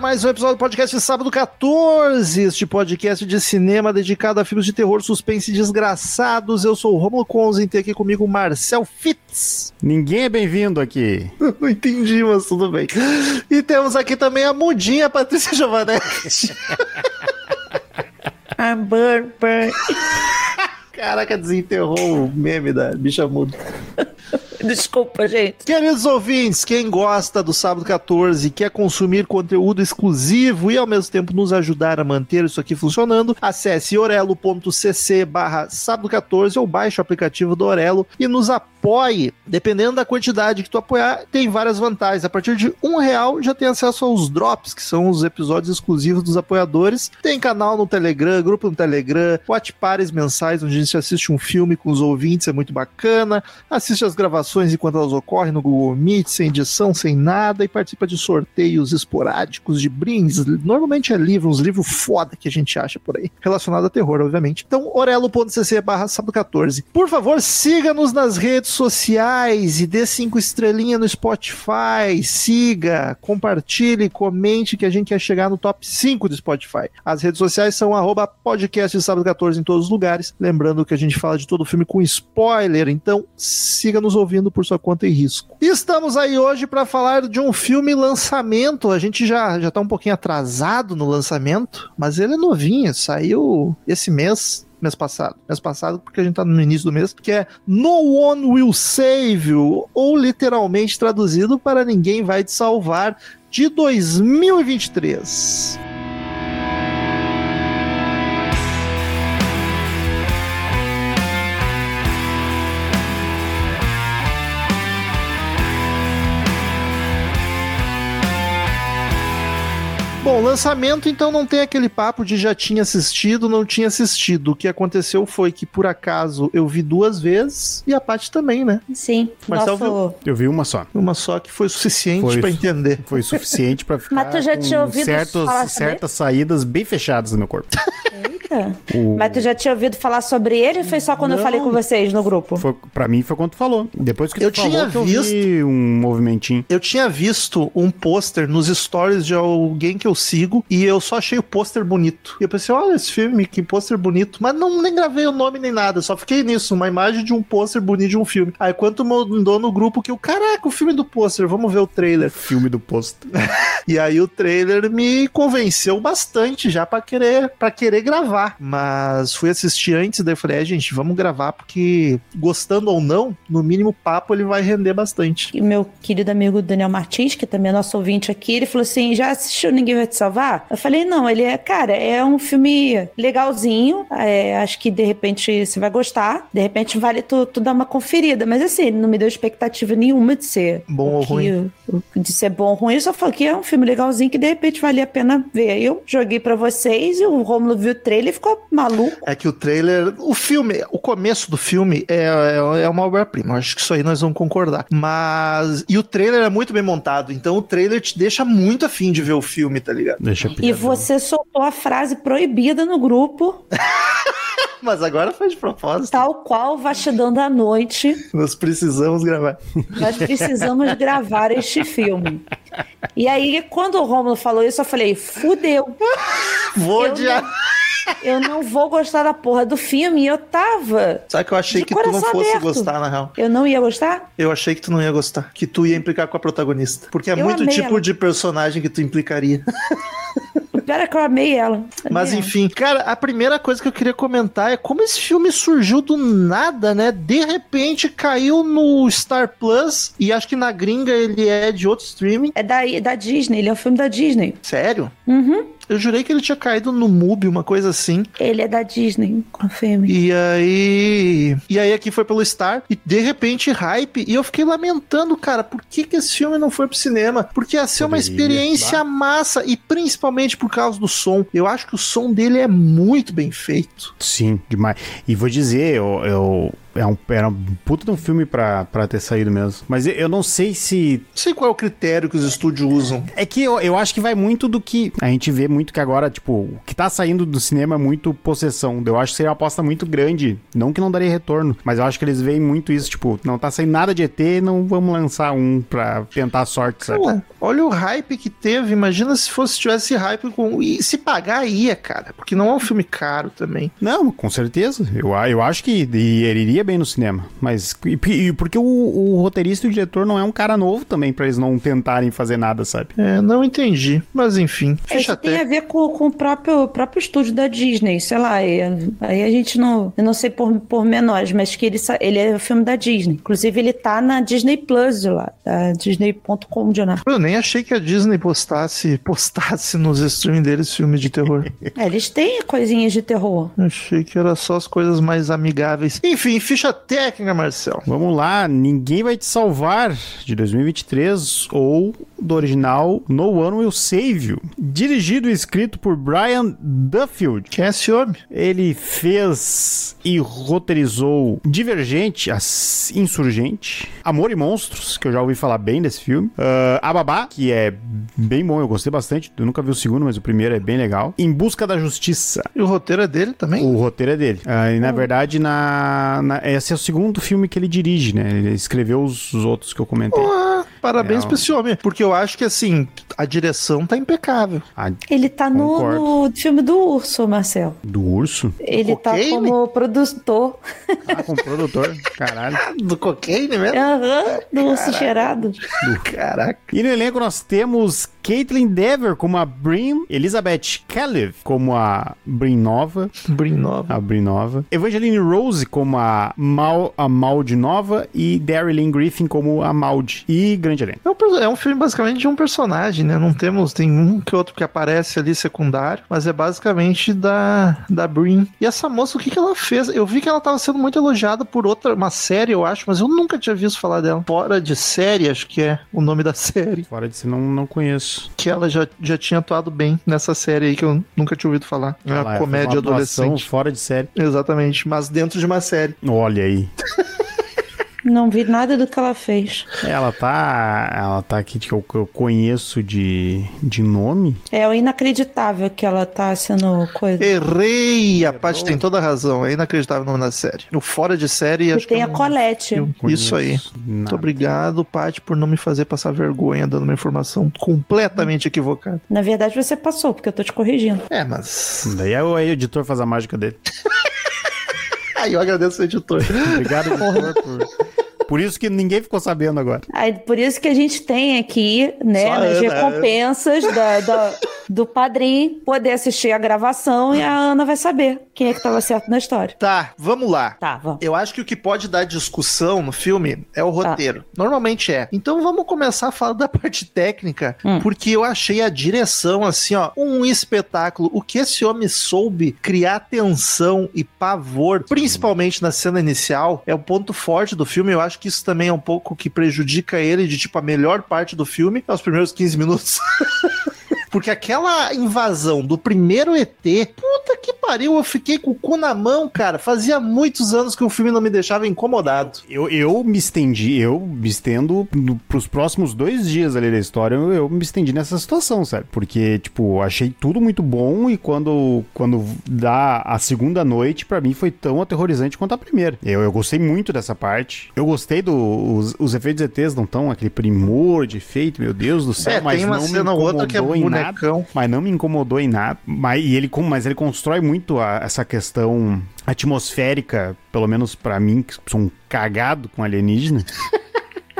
Mais um episódio do podcast Sábado 14, este podcast de cinema dedicado a filmes de terror, suspense e desgraçados. Eu sou o Romulo Conzen, tem aqui comigo o Marcel Fitz. Ninguém é bem-vindo aqui. Não entendi, mas tudo bem. E temos aqui também a mudinha Patrícia Giovanetti. I'm burn, burn. Caraca, desenterrou o meme da bicha muda. Desculpa, gente. Queridos ouvintes, quem gosta do Sábado 14 e quer consumir conteúdo exclusivo e ao mesmo tempo nos ajudar a manter isso aqui funcionando, acesse orelo.cc barra sábado 14 ou baixe o aplicativo do Orelo e nos apoie. Dependendo da quantidade que tu apoiar, tem várias vantagens. A partir de um real já tem acesso aos drops, que são os episódios exclusivos dos apoiadores. Tem canal no Telegram, grupo no Telegram, watch pares mensais, onde a gente assiste um filme com os ouvintes, é muito bacana. Assiste as gravações enquanto elas ocorrem no Google Meet, sem edição, sem nada, e participa de sorteios esporádicos de brindes. Normalmente é livro, uns livros foda que a gente acha por aí, relacionado a terror, obviamente. Então, orelo.cc barra sábado 14. Por favor, siga-nos nas redes sociais e dê cinco estrelinhas no Spotify. Siga, compartilhe, comente que a gente quer chegar no top 5 do Spotify. As redes sociais são arroba podcast sábado 14 em todos os lugares. Lembrando que a gente fala de todo o filme com spoiler, então siga nos ouvindo por sua conta e risco. Estamos aí hoje para falar de um filme lançamento. A gente já já tá um pouquinho atrasado no lançamento, mas ele é novinho, saiu esse mês, mês passado. Mês passado, porque a gente tá no início do mês, que é No One Will Save You, ou literalmente traduzido para Ninguém Vai Te Salvar, de 2023. Bom, lançamento então não tem aquele papo de já tinha assistido, não tinha assistido. O que aconteceu foi que por acaso eu vi duas vezes e a Paty também, né? Sim. Marcel nosso... Eu vi uma só. Uma só que foi suficiente Foi pra isso. entender. Foi suficiente pra ficar Mas tu já com tinha ouvido certos, falar sobre certas saídas bem fechadas no meu corpo. Eita. O- Mas tu já tinha ouvido falar sobre ele ou foi só quando eu Não. falei com vocês no grupo? Foi, pra mim foi quando tu falou. Depois que Eu tu falou tinha que eu visto- vi um movimentinho. Eu tinha visto um pôster nos stories de alguém que eu sigo e eu só achei o pôster bonito. E eu pensei, olha esse filme, que pôster bonito. Mas não nem gravei o nome nem nada, só fiquei nisso, uma imagem de um pôster bonito de um filme. Aí quando tu mandou no grupo que eu, caraca, o filme do pôster, vamos ver o trailer. Filme do posto. E aí o trailer me convenceu bastante já pra querer para querer gravar. Mas fui assistir antes, daí eu falei, é, gente, vamos gravar porque gostando ou não, no mínimo papo ele vai render bastante. E meu querido amigo Daniel Martins, que também é nosso ouvinte aqui, ele falou assim: já assistiu Ninguém Vai Te Salvar? Eu falei, não, ele é, cara, é um filme legalzinho. é, acho que de repente você vai gostar. De repente vale tu, tu dar uma conferida. Mas assim, ele não me deu expectativa nenhuma de ser Bom ou que- ruim. De ser bom ou ruim. Ele só falou que é um filme legalzinho que de repente valia a pena ver. Eu joguei pra vocês e o Romulo viu o trailer e ficou maluco. É que o trailer, o filme, o começo do filme é, é, é uma obra-prima. Acho que isso aí nós vamos concordar. Mas. E o trailer é muito bem montado. Então o trailer te deixa muito afim de ver o filme, tá ligado? Deixa E você soltou a frase proibida no grupo, Mas agora foi de propósito. tal qual Vastidão da Noite. Nós precisamos gravar. Nós precisamos gravar este filme. E aí, quando o Romulo falou isso, eu falei: fudeu. Vou Eu odiar. Eu não vou gostar da porra do filme. E eu tava. Sabe que eu achei que tu não fosse aberto. gostar, na real. Eu não ia gostar? Eu achei que tu não ia gostar. Que tu ia implicar com a protagonista. Porque é Eu muito tipo ela. de personagem que tu implicaria. Pera que eu amei ela. Mas Amei ela. enfim, cara, a primeira coisa que eu queria comentar é como esse filme surgiu do nada, né? De repente caiu no Star Plus e acho que na gringa ele é de outro streaming. É da, da Disney, ele é um filme da Disney. Sério? Uhum. Eu jurei que ele tinha caído no MUBI, uma coisa assim. Ele é da Disney, confirme. E aí. E aí aqui foi pelo Star. E de repente, hype. E eu fiquei lamentando, cara, por que, que esse filme não foi pro cinema? Porque ia ser uma Poderia, experiência massa. E principalmente por causa do som. Eu acho que o som dele é muito bem feito. Sim, demais. E vou dizer, eu. eu é um, era um puta de um filme pra, pra ter saído mesmo. Mas eu, não sei se. Não sei qual é o critério que os estúdios usam. É que eu, eu acho que vai muito do que. A gente vê muito que agora, tipo, o que tá saindo do cinema é muito possessão. Eu acho que seria uma aposta muito grande. Não que não daria retorno, mas eu acho que eles veem muito isso, tipo, não tá saindo nada de ET, não vamos lançar um pra tentar a sorte, sabe? Pô, olha o hype que teve. Imagina se fosse tivesse hype com. E se pagar, ia, cara. Porque não é um filme caro também. Não, com certeza. Eu, eu acho que ele iria bem no cinema. Mas. E, e porque o, o roteirista e o diretor não é um cara novo também, pra eles não tentarem fazer nada, sabe? É, não entendi. Mas enfim, É, Isso tem a ver com, com o próprio, próprio estúdio da Disney, sei lá. e- aí a gente não. Eu não sei por, por menores, mas que ele, ele é o filme da Disney. Inclusive, ele tá na Disney Plus lá, da Disney.com de lá. Eu nem achei que a Disney postasse, postasse nos streams deles filmes de terror. É, eles têm coisinhas de terror. achei que era só as coisas mais amigáveis. Enfim, ficha técnica, Marcel. Vamos lá, Ninguém Vai Te Salvar, de 2023, ou do original No One Will Save You. Dirigido e escrito por Brian Duffield. Quem é esse homem? Ele fez e roteirizou Divergente, As- Insurgente, Amor e Monstros, que eu já ouvi falar bem desse filme, ah, A Babá, que é bem bom, eu gostei bastante. Eu nunca vi o segundo, mas o primeiro é bem legal. Em Busca da Justiça. E o roteiro é dele também? O roteiro é dele. Ah, e na verdade, na, na- esse é o segundo filme que ele dirige, né? Ele escreveu os, os outros que eu comentei. Ah, parabéns pra esse homem. Porque eu acho que, assim, a direção tá impecável. A Ele tá no, no filme do Urso, Marcel. do urso? Ele tá como produtor. Ah, com o produtor. Caralho. Do cocaine mesmo? Aham, do Urso Cheirado. Caraca. E no elenco nós temos Caitlin Dever como a Brin, Elizabeth Caleb como a Brin Nova, Brin nova. a Brin Nova, Evangeline Rose como a Mal, a Maud Nova e Daryl Griffin como a Maud. E grande elenco. É um, é um filme basicamente de um personagem, né? Não temos, tem um que outro que aparece ali secundário, mas é basicamente da, da Brin. E essa moça, o que, que ela fez? Eu vi que ela tava sendo muito elogiada por outra, uma série, eu acho, mas eu nunca tinha visto falar dela. Fora de série, acho que é o nome da série. Fora de si, não, não conheço. Que ela já, já tinha atuado bem nessa série aí que eu nunca tinha ouvido falar. É uma fez comédia uma adolescente. Fora de série. Exatamente, mas dentro de uma série. Olha aí. Não vi nada do que ela fez. Ela tá. Ela tá aqui que eu, que eu conheço de, de nome. É o inacreditável que ela tá sendo coisa. Errei! A Paty tem toda a razão. É inacreditável o nome da série. O Fora de Série, E acho que tem eu a não- Colette. eu- Isso aí. Conheço Muito nada. obrigado, Paty, por não me fazer passar vergonha dando uma informação completamente equivocada. Na verdade, você passou, porque eu tô te corrigindo. É, mas. Daí é o editor faz a mágica dele. Ai, eu agradeço o editor. Obrigado, editor, por. Por isso que ninguém ficou sabendo agora. Aí, por isso que a gente tem aqui, né, Só nas Ana. recompensas da, da- do padrinho, poder assistir a gravação e a Ana vai saber quem é que tava certo na história. Tá, vamos lá. Tá, vamos. Eu acho que o que pode dar discussão no filme é o roteiro. Normalmente é. Então vamos começar a falar da parte técnica, Hum. porque eu achei a direção assim, ó, um espetáculo. O que esse homem soube criar tensão e pavor, principalmente na cena inicial, é o ponto forte do filme. Eu acho que isso também é um pouco que prejudica ele de tipo a melhor parte do filme, é os primeiros 15 minutos. Porque aquela invasão do primeiro ET, puta que pariu, eu fiquei com o cu na mão, cara. Fazia muitos anos que o filme não me deixava incomodado. Eu, eu me estendi, eu me estendo pros próximos dois dias ali da história, eu, eu me estendi nessa situação, sabe? Porque, tipo, achei tudo muito bom e quando, quando dá a segunda noite, pra mim foi tão aterrorizante quanto a primeira. Eu, eu gostei muito dessa parte. Eu gostei dos os efeitos ETs, não tão aquele primor de efeito, meu Deus do céu, é, mas tem uma não me cena ou outra que é incomodou. Bonecão. Mas não me incomodou em nada. Mas, e ele, mas ele constrói muito a- essa questão atmosférica, pelo menos pra mim, que sou um cagado com alienígena.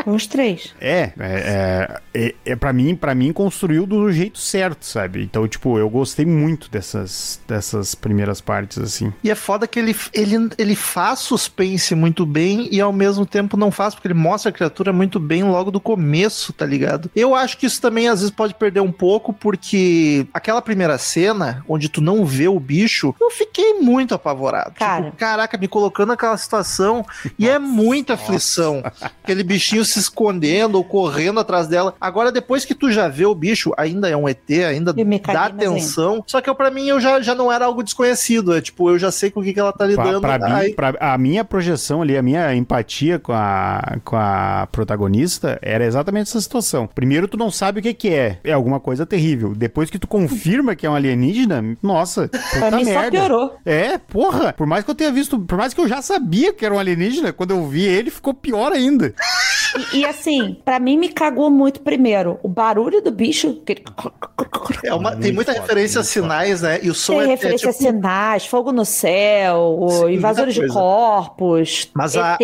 Os três. É, é, é, é, é para mim, para mim construiu do jeito certo, sabe? Então, tipo, eu gostei muito dessas, dessas primeiras partes assim. E é foda que ele, ele, ele faz suspense muito bem e ao mesmo tempo não faz, porque ele mostra a criatura muito bem logo do começo, tá ligado? Eu acho que isso também às vezes pode perder um pouco, porque aquela primeira cena, onde tu não vê o bicho, eu fiquei muito apavorado. Cara. Tipo, caraca, me colocando naquela situação e é muita aflição. Aquele bichinho se escondendo ou correndo atrás dela. Agora, depois que tu já vê o bicho, ainda é um ET, ainda dá ainda. atenção. Só que eu, pra mim eu já, já não era algo desconhecido. É tipo, eu já sei com o que, que ela tá Pra, lidando. pra mim, Aí- pra- a minha projeção ali, a minha empatia com a, com a protagonista era exatamente essa situação. Primeiro, tu não sabe o que, que é. É alguma coisa terrível. Depois que tu confirma que é um alienígena, nossa, Pra puta mim só merda. piorou. É, porra. Por mais que eu tenha visto, por mais que eu já sabia que era um alienígena, quando eu vi ele, ficou pior ainda. E, e, assim, pra mim me cagou muito primeiro. O barulho do bicho. que É uma- tem muita foda, referência a sinais, né? E o som Tem é, é referência tipo. a sinais, fogo no céu, Sim, invasores de corpos, Mas a-.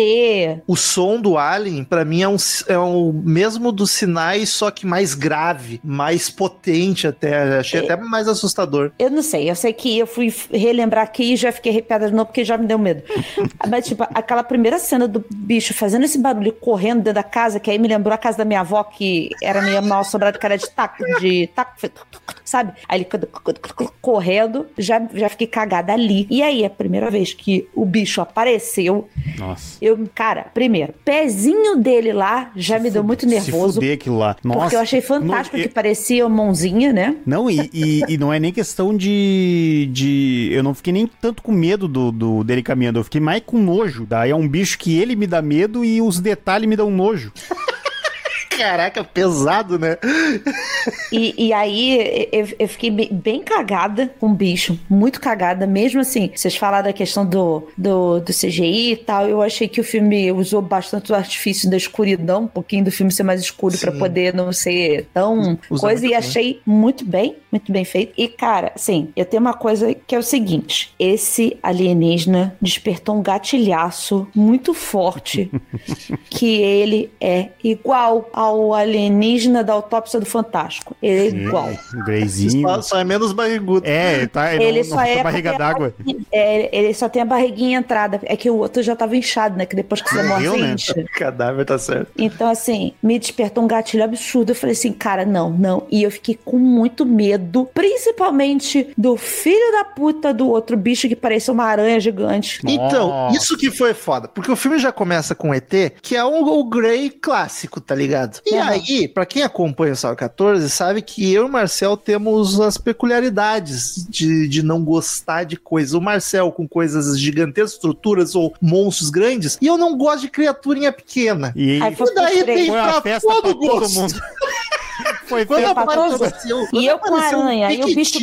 O som do Alien, pra mim, é, um, é o mesmo dos sinais, só que mais grave, mais potente até. Achei É. até mais assustador. Eu não sei, eu sei que eu fui relembrar aqui e já fiquei arrepiada de novo porque já me deu medo. Mas, tipo, aquela primeira cena do bicho fazendo esse barulho correndo dentro da casa, que aí me lembrou a casa da minha avó, que era meio mal assombrada, que era de taco, de taco, sabe? Aí ele correndo, já, já fiquei cagada ali. E aí, a primeira vez que o bicho apareceu, Nossa. eu, cara, primeiro, pezinho dele lá já me deu muito Se nervoso. fuder aquilo lá. Nossa. Porque eu achei fantástico Não, que parecia uma mãozinha, né? Não, e, e, e não é nem questão de, de. Eu não fiquei nem tanto com medo do, do dele caminhando, eu fiquei mais com nojo. Daí é um bicho que ele me dá medo e os detalhes me dão nojo. Caraca, pesado, né? E, e aí eu, eu fiquei bem, cagada com o bicho, muito cagada, mesmo assim. Vocês falaram da questão do, do, do CGI e tal, eu achei que o filme usou bastante o artifício da escuridão, um pouquinho do filme ser mais escuro pra Sim. poder não ser tão coisa, e bem. achei muito bem, muito bem feito. E cara, assim, eu tenho uma coisa que é o seguinte: esse alienígena despertou um gatilhaço muito forte que ele é igual ao alienígena da autópsia do Fantástico. Ele é igual. Um Greyzinho. Só, só é menos barrigudo. É, tá, Ele não, só não é barriga d'água. É, ele só tem a barriguinha entrada. É que o outro já tava inchado, né? Que depois que você morre, né? incha. Cadáver tá certo. Então, assim, me despertou um gatilho absurdo. Eu falei assim, cara, não, não. E eu fiquei com muito medo, principalmente do filho da puta do outro bicho que parecia uma aranha gigante. Então, Nossa. isso que foi foda. Porque o filme já começa com ET, que é o, o Grey clássico, tá ligado? E Uhum. aí, pra quem acompanha o Sal 14, sabe que eu e o Marcel temos as peculiaridades de, de não gostar de coisas. O Marcel com coisas gigantescas, estruturas ou monstros grandes, e eu não gosto de criaturinha pequena. E Aí E daí tem pra festa todo pra todo gosto. mundo. Foi Quando apareceu, E quando eu com aranha, e o bicho-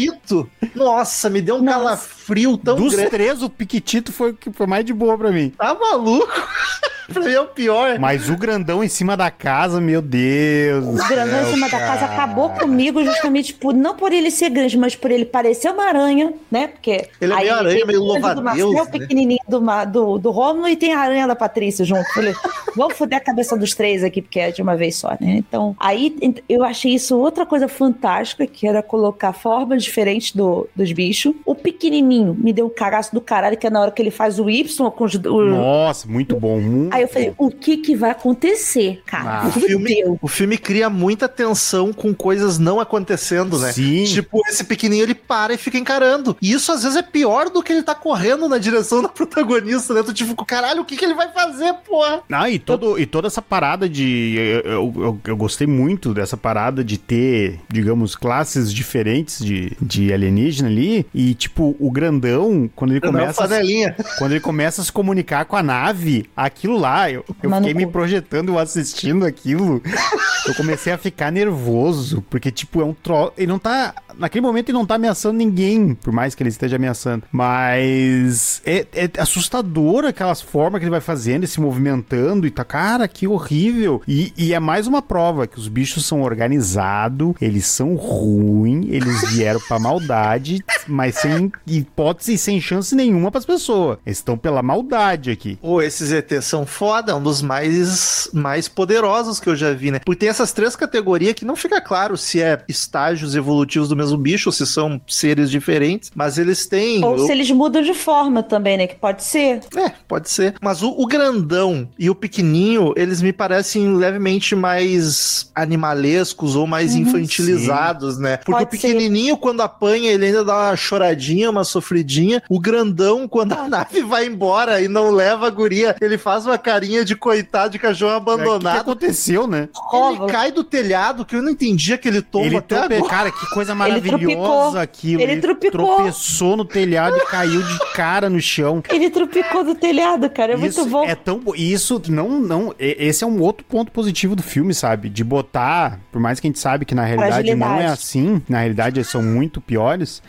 Nossa, me deu um Nossa. calafrio tão Dos grande. três, o Piquitito foi o que foi mais de boa pra mim. Tá maluco? pra mim é o pior. Mas o grandão em cima da casa, meu Deus. do O grandão em cima da casa cara. acabou comigo justamente por não por ele ser grande, mas por ele parecer uma aranha, né? Porque Ele é meio aranha, meio o do louva-a-Deus, Marcel, né? pequenininho do, do, do Romulo e tem a aranha da Patrícia junto. Falei, vamos foder a cabeça dos três aqui, porque é de uma vez só, né? Então, aí eu achei isso outra coisa fantástica, que era colocar formas diferentes do, dos bichos. O pequenininho me deu um cagaço do caralho, que é na hora que ele faz o Y com os... O... Nossa, muito bom. muito Aí eu falei, o que que vai acontecer, cara? Ah, O filme, o filme cria muita tensão com coisas não acontecendo, né? Sim. Tipo, esse pequenininho ele para e fica encarando. E isso às vezes é pior do que ele tá correndo na direção da protagonista, né? Tu tipo, caralho, o que, que ele vai fazer, porra? Ah, e, todo, e toda essa parada de. Eu, eu, eu- eu gostei muito dessa parada de ter, digamos, classes diferentes de, de alienígena ali. E, tipo, o grandão, quando ele Não, começa. panelinha. quando ele começa a se comunicar com a nave, aquilo lá, eu, eu Mano, fiquei me projetando, eu assistindo aquilo. Eu comecei a ficar nervoso, porque, tipo, é um troço. Ele não tá. Naquele momento ele não tá ameaçando ninguém, por mais que ele esteja ameaçando. Mas. É, é- assustador aquelas formas que ele vai fazendo e se movimentando e tá, cara, que horrível. E, e é mais uma prova que os bichos são organizados, eles são ruins, eles vieram pra maldade, mas sem hipótese e sem chance nenhuma pras pessoas. Eles estão pela maldade aqui. Pô, esses ETs são foda, é um dos mais, mais poderosos que eu já vi, né? Porque tem essas três categorias que não fica claro se é estágios evolutivos do mesmo bicho ou se são seres diferentes, mas eles têm. Ou se eles mudam de forma também, né? Que pode ser. É, pode ser. Mas o, o grandão e o pequenininho, eles me parecem levemente mais animalescos ou mais Uhum. infantilizados, né? Porque Pode o pequenininho, quando apanha, ele ainda dá uma choradinha, uma sofridinha. O grandão, quando a nave vai embora e não leva a guria, ele faz uma carinha de coitado de cachorro É, O que, que abandonado. aconteceu, né? Ele cai do telhado, que eu não entendi aquele tombo Ele até trope... agora. Cara, que coisa Ele maravilhosa tropicou. aquilo. Ele tropicou. tropeçou no telhado e caiu de cara no chão. Ele tropicou do telhado, cara. É isso muito bom. é tão e isso não não esse é um outro ponto positivo do filme, sabe? De botar, por mais que a gente sabe que na realidade não é assim, na realidade eles são muito piores.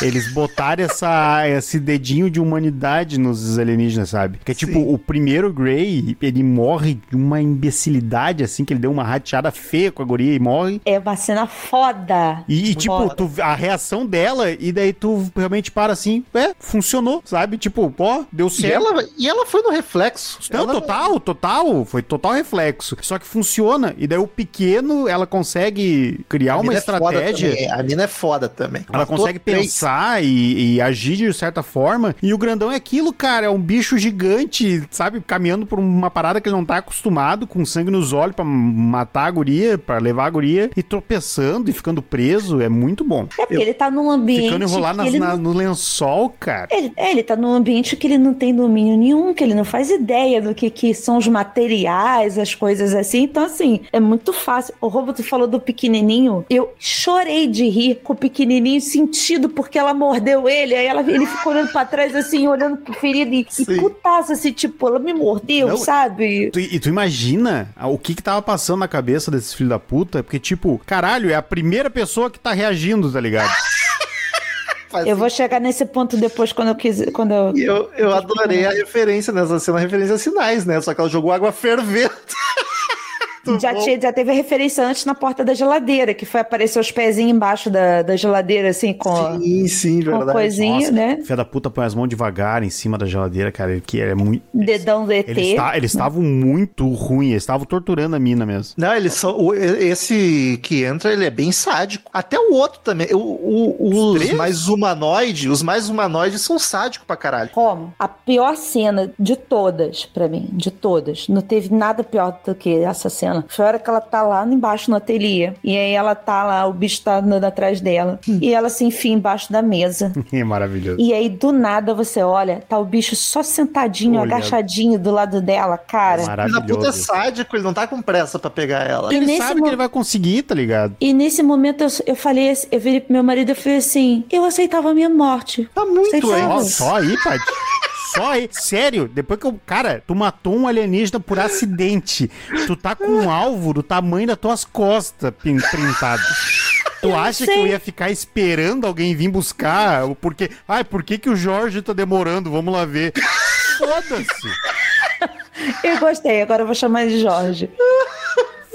Eles botaram essa esse dedinho de humanidade nos alienígenas, sabe? Que é tipo Sim. o primeiro Grey, ele morre de uma imbecilidade assim que ele deu uma rateada feia com a guria e morre. É uma cena foda. E, e, tipo, Foda. tu, a reação dela, e daí tu realmente para assim, é, funcionou, sabe? Tipo, pô, deu E certo. ela, e ela foi no reflexo. Não, Ela- total, total. Foi total reflexo. Só que funciona. E daí o pequeno, ela consegue criar A uma é estratégia. também, A mina é foda também. Ela Matou consegue pensar e, e agir de certa forma. E o grandão é aquilo, cara. É um bicho gigante, sabe? Caminhando por uma parada que ele não tá acostumado, com sangue nos olhos pra matar a guria, pra levar a guria. E tropeçando e ficando preso. É muito bom. É porque ele tá num ambiente. Ficando enrolado nas- na- não- no lençol, cara. Ele, é, ele tá num ambiente que ele não tem domínio nenhum, que ele não faz ideia do que, que são os materiais, as coisas assim. Então, assim, é muito fácil. O Roboto falou do pequenininho. Eu chorei de rir com o pequenininho sentido porque ela mordeu ele. Aí ela, ele ficou olhando pra trás, assim, olhando pro ferido e, e Sim. putaço, assim, tipo, ela me mordeu, Não, sabe? Tu- e tu imagina o que que tava passando na cabeça desses filhos da puta? Porque, tipo, caralho, é a primeira pessoa que tá reagindo, tá ligado? Eu vou chegar nesse ponto depois quando eu quiser. Quando eu... Eu, eu adorei a referência nessa cena, a referência a sinais, né? Só que ela jogou água fervendo. Muito Já, bom. tinha, já teve a referência antes na porta da geladeira, que foi aparecer os pezinhos embaixo da, da geladeira, assim, com, Sim, sim, com verdade. coisinha, Nossa, né? Filha da puta põe as mãos devagar em cima da geladeira, cara, que é muito... Dedão do ET. Eles eles estavam muito ruins, eles estavam torturando a mina mesmo. Não, eles são. o- Esse que entra, ele é bem sádico. Até o outro também. O, o- Os os três? mais humanoides, os mais humanoides são sádicos pra caralho. Como? A pior cena de todas, pra mim, de todas. Não teve nada pior do que essa cena. Foi a hora que ela tá lá embaixo no ateliê. E aí ela tá lá, o bicho tá andando atrás dela. E ela se enfia embaixo da mesa. É maravilhoso. E aí, do nada, você olha, tá o bicho só sentadinho, Olhando. agachadinho do lado dela, cara. Filho da puta é Maravilhoso. sádico, ele não tá com pressa pra pegar ela. E Ele sabe mo- que ele vai conseguir, tá ligado? E nesse momento eu, eu falei, assim- eu virei pro meu marido e falei assim: eu aceitava a minha morte. Tá muito, hein? Só aí, Paty. Só aí. Sério, depois que eu. Cara, tu matou um alienígena por acidente. Tu tá com um alvo do tamanho das tuas costas printado. Tu acha que eu ia ficar esperando alguém vir buscar? Porque. Ai, por que, que o Jorge tá demorando? Vamos lá ver. Foda-se. Eu gostei, agora eu vou chamar de Jorge.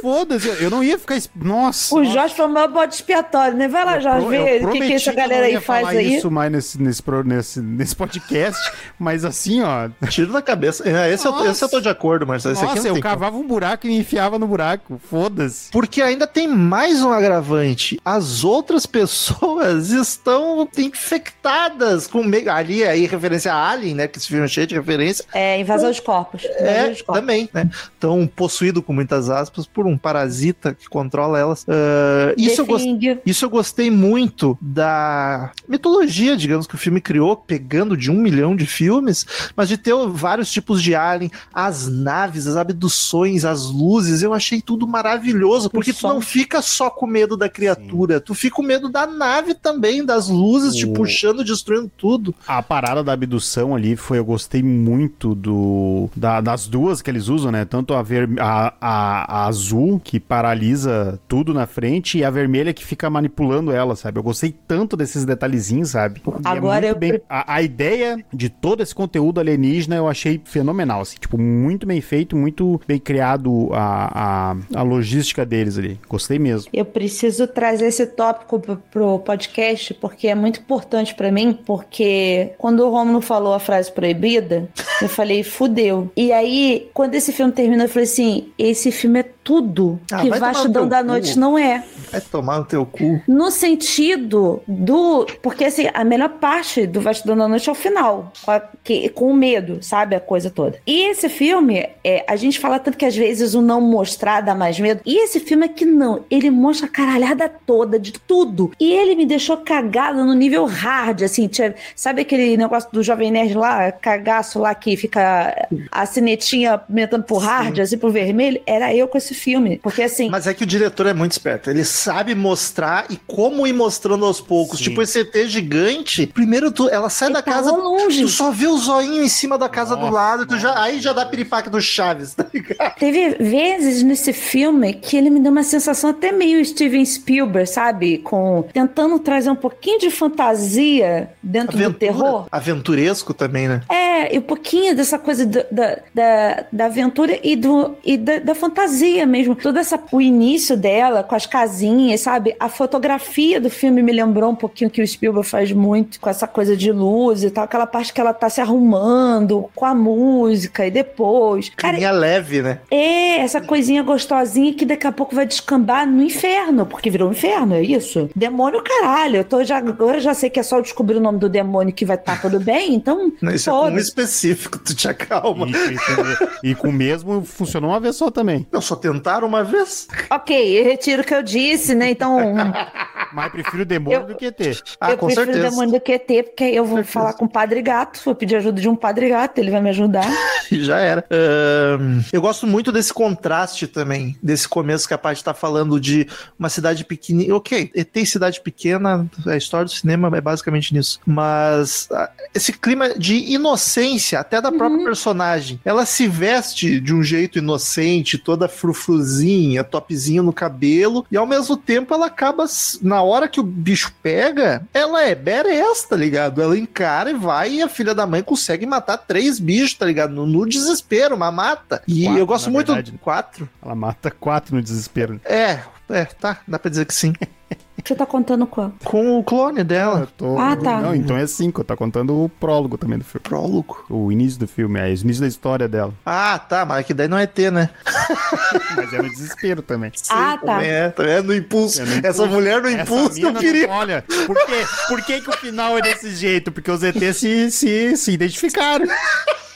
Foda-se. Eu não ia ficar. Nossa. O nossa. Jorge foi o maior bode expiatório, né? Vai lá, Jorge, vê o que, que essa galera aí faz falar aí. isso mais nesse, nesse, nesse, nesse podcast, mas assim, ó. Tiro da cabeça. É, Esse, eu, esse eu tô de acordo, Marcelo. Esse aqui eu tem como. cavava um buraco e me enfiava no buraco. Foda-se. Porque ainda tem mais um agravante. As outras pessoas estão infectadas com meio. Ali aí referência a Alien, né? Que esse filme é cheio de referência. É, invasão de corpos. Invasão É, de corpos. também, né? Estão possuídos com muitas aspas por um parasita que controla elas. Ah, isso, eu gostei, Defing. isso eu gostei muito da mitologia, digamos, que o filme criou, pegando de um milhão de filmes, mas de ter vários tipos de alien, as naves, as abduções, as luzes, eu achei tudo maravilhoso, porque tu não fica só com medo da criatura, tu fica com medo da nave também, das luzes te O- puxando, destruindo tudo. A parada da abdução ali foi, eu gostei muito do da- das duas que eles usam, né? Tanto a, ver, a, a, a azul azul que paralisa tudo na frente e a vermelha que fica manipulando ela, sabe? Eu gostei tanto desses detalhezinhos, sabe? E é Agora muito eu bem- a, a ideia de todo esse conteúdo alienígena eu achei fenomenal, assim, tipo, muito bem feito, muito bem criado a, a, a logística deles ali. Gostei mesmo. Eu preciso trazer esse tópico pro, pro podcast porque é muito importante pra mim, porque quando o Romulo falou a frase proibida, eu falei, fudeu. E aí, quando esse filme terminou, eu falei assim, esse filme é tudo Ah, que Vastidão da cu. Noite não é. Vai tomar no teu cu. No sentido do. Porque assim, a melhor parte do Vastidão da Noite é o final. Com, a- que- com o medo, sabe? A coisa toda. E esse filme, é, a gente fala tanto que às vezes o não mostrar dá mais medo. E esse filme é que não. Ele mostra a caralhada toda de tudo. E ele me deixou cagada no nível hard, assim. tinha- sabe aquele negócio do Jovem Nerd lá, cagaço lá que fica a sinetinha aumentando pro hard, assim, pro vermelho? Era eu com esse filme. Porque assim. Mas é que o diretor é muito esperto. Ele sabe mostrar e como ir mostrando aos poucos. Sim. Tipo, esse ET gigante. Primeiro, tu, ela sai da ele tá casa. longe. Tu só vê o zoinho em cima da casa do Nossa, lado. Tu já, aí já dá piripaque do Chaves, tá ligado? Teve vezes nesse filme que ele me deu uma sensação até meio Steven Spielberg, sabe? Com tentando trazer um pouquinho de fantasia dentro do terror. Aventuresco também, né? É, e um pouquinho dessa coisa do- da, da, da aventura e, do, e da, da fantasia mesmo. Todo essa, o início dela, com as casinhas, sabe? A fotografia do filme me lembrou um pouquinho que o Spielberg faz muito, com essa coisa de luz e tal. Aquela parte que ela tá se arrumando com a música e depois. Cara, Carinha leve, né? é, essa coisinha gostosinha que daqui a pouco vai descambar no inferno, porque virou um inferno, é isso? Demônio, caralho. Eu tô já, agora eu já sei que é só eu descobrir o nome do demônio que vai estar tudo bem, então. Isso é com um específico, tu te acalma. E, e com, e com o mesmo funcionou uma vez só também. Não, só tentaram uma vez. Ok, eu retiro o que eu disse, né? Então. Mas prefiro demônio Eu- do que ET. Ah, eu com prefiro certeza. o demônio do QT, porque aí eu vou falar com o Padre Gato, vou pedir ajuda de um Padre Gato, ele vai me ajudar. Já era. Ahn, eu gosto muito desse contraste também, desse começo que a parte tá falando de uma cidade pequenininha. Ok, tem cidade pequena, a história do cinema é basicamente nisso. Mas esse clima de inocência, até da própria personagem. Ela se veste de um jeito inocente, toda frufruzinha, topzinho no cabelo, e ao mesmo tempo ela acaba, na hora que o bicho pega, ela é badass, tá ligado? Ela encara e vai, e a filha da mãe consegue matar três bichos, tá ligado? No, no desespero, uma mata. E Quatro, eu gosto muito. verdade. Quatro? Ela mata quatro no desespero. É, é, tá, dá pra dizer que sim. Você tá contando qual? Com o clone dela. Tô- Ah, tá. Não, então é cinco. Tá contando o prólogo também do filme. Prólogo. O início do filme, é o início da história dela. Ah, tá, mas que daí não é T, né? Mas é no desespero também. Ah, tá. Também é, também é no impulso. É no Essa impulso. mulher no Essa impulso eu não- queria. Olha, por, quê? por que, que o final é desse jeito? Porque os ET se, se, se identificaram.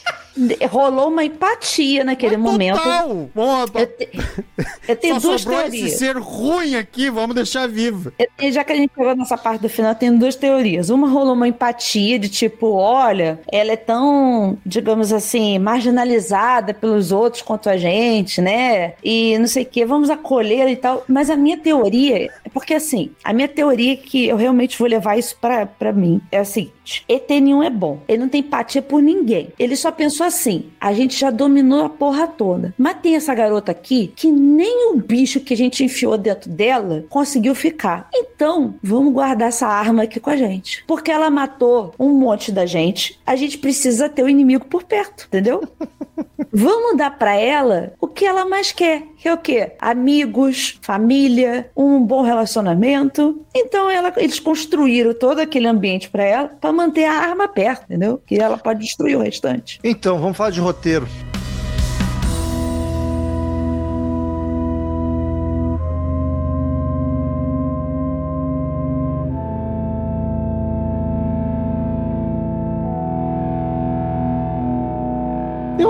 Rolou uma empatia naquele momento. Total! Bom, Eu, te- eu tenho só duas sobrou esse teorias. ser ruim aqui, vamos deixar vivo. E já que a gente chegou nessa parte do final, tem duas teorias. Uma rolou uma empatia de tipo, olha, ela é tão, digamos assim, marginalizada pelos outros quanto a gente, né? E não sei o que, vamos acolher e tal. Mas a minha teoria, é porque assim, a minha teoria é que eu realmente vou levar isso pra, pra mim é a ET nenhum é bom. Ele não tem empatia por ninguém. Ele só pensou assim: a gente já dominou a porra toda. Mas tem essa garota aqui que nem o bicho que a gente enfiou dentro dela conseguiu ficar. Então, vamos guardar essa arma aqui com a gente. Porque ela matou um monte da gente. A gente precisa ter o inimigo por perto, entendeu? Vamos dar pra ela o que ela mais quer, que é o quê? Amigos, família, um bom relacionamento. Então ela- eles construíram todo aquele ambiente pra ela pra manter a arma perto, entendeu? Que ela pode destruir o restante. Então, vamos falar de roteiro.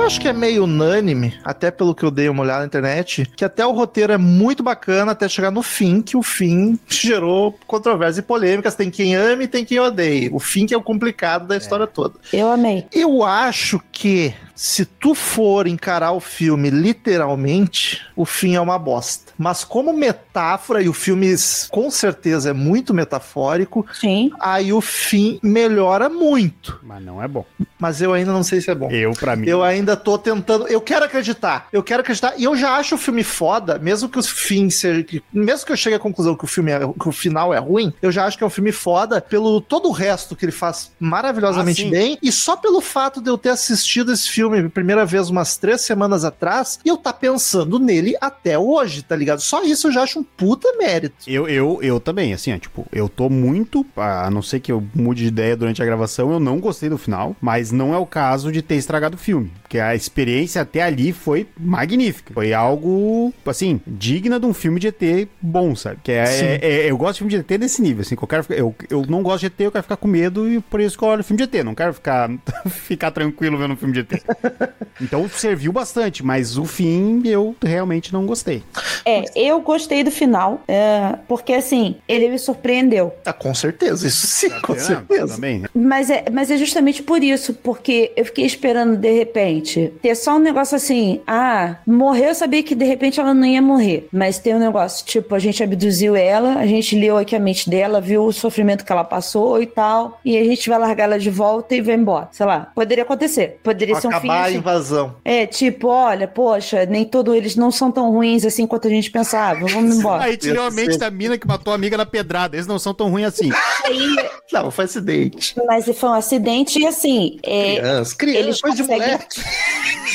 Acho que é meio unânime, até pelo que eu dei uma olhada na internet, que até o roteiro é muito bacana até chegar no fim, que o fim gerou controvérsias e polêmicas. Tem quem ame e tem quem odeie. O fim que é o complicado da história toda. Eu amei. Eu acho que se tu for encarar o filme literalmente, o fim é uma bosta. Mas como metáfora, e o filme com certeza é muito metafórico, Sim. aí o fim melhora muito. Mas não é bom. Mas eu ainda não sei se é bom. Eu, pra mim. Eu ainda tô tentando. Eu quero acreditar. Eu quero acreditar. E eu já acho o filme foda, mesmo que o fim seja. Mesmo que eu chegue à conclusão que o filme é, que o final é ruim, eu já acho que é um filme foda pelo todo o resto que ele faz maravilhosamente Ah, bem. E só pelo fato de eu ter assistido esse filme a primeira vez umas três semanas atrás, e eu tá pensando nele até hoje, tá ligado? Só isso eu já acho um puta mérito. Eu, eu, eu também, assim, ó, tipo, eu tô muito, a não ser que eu mude de ideia durante a gravação, eu não gostei do final, mas não é o caso de ter estragado o filme, porque a experiência até ali foi magnífica. Foi algo, assim, digna de um filme de ET bom, sabe? Que é, é- é- eu gosto de filme de ET nesse nível, assim, que eu quero eu, eu não gosto de ET, eu quero ficar com medo e por isso que eu olho filme de ET, não quero ficar, ficar tranquilo vendo um filme de ET. Então serviu bastante, mas o fim eu realmente não gostei. É, eu gostei do final, é, porque assim, ele me surpreendeu. Ah, com certeza, isso sim, com É, certeza. Também, né? Mas é, mas é justamente por isso, porque eu fiquei esperando, de repente, ter só um negócio assim, ah, morreu, eu sabia que de repente ela não ia morrer. Mas tem um negócio, tipo, a gente abduziu ela, a gente leu aqui a mente dela, viu o sofrimento que ela passou e tal, e a gente vai largar ela de volta e vai embora. Sei lá, poderia acontecer. Poderia ser um fim A assim. invasão. É, tipo, olha, poxa, nem todos eles não são tão ruins assim quanto a gente pensava, vamos embora. Aí tirou a mente da mina que matou a amiga na pedrada. Eles não são tão ruins assim. Aí, Não, foi acidente. mas foi um acidente e assim, é, Criança, criança, eles coisa de conseguem- moleque.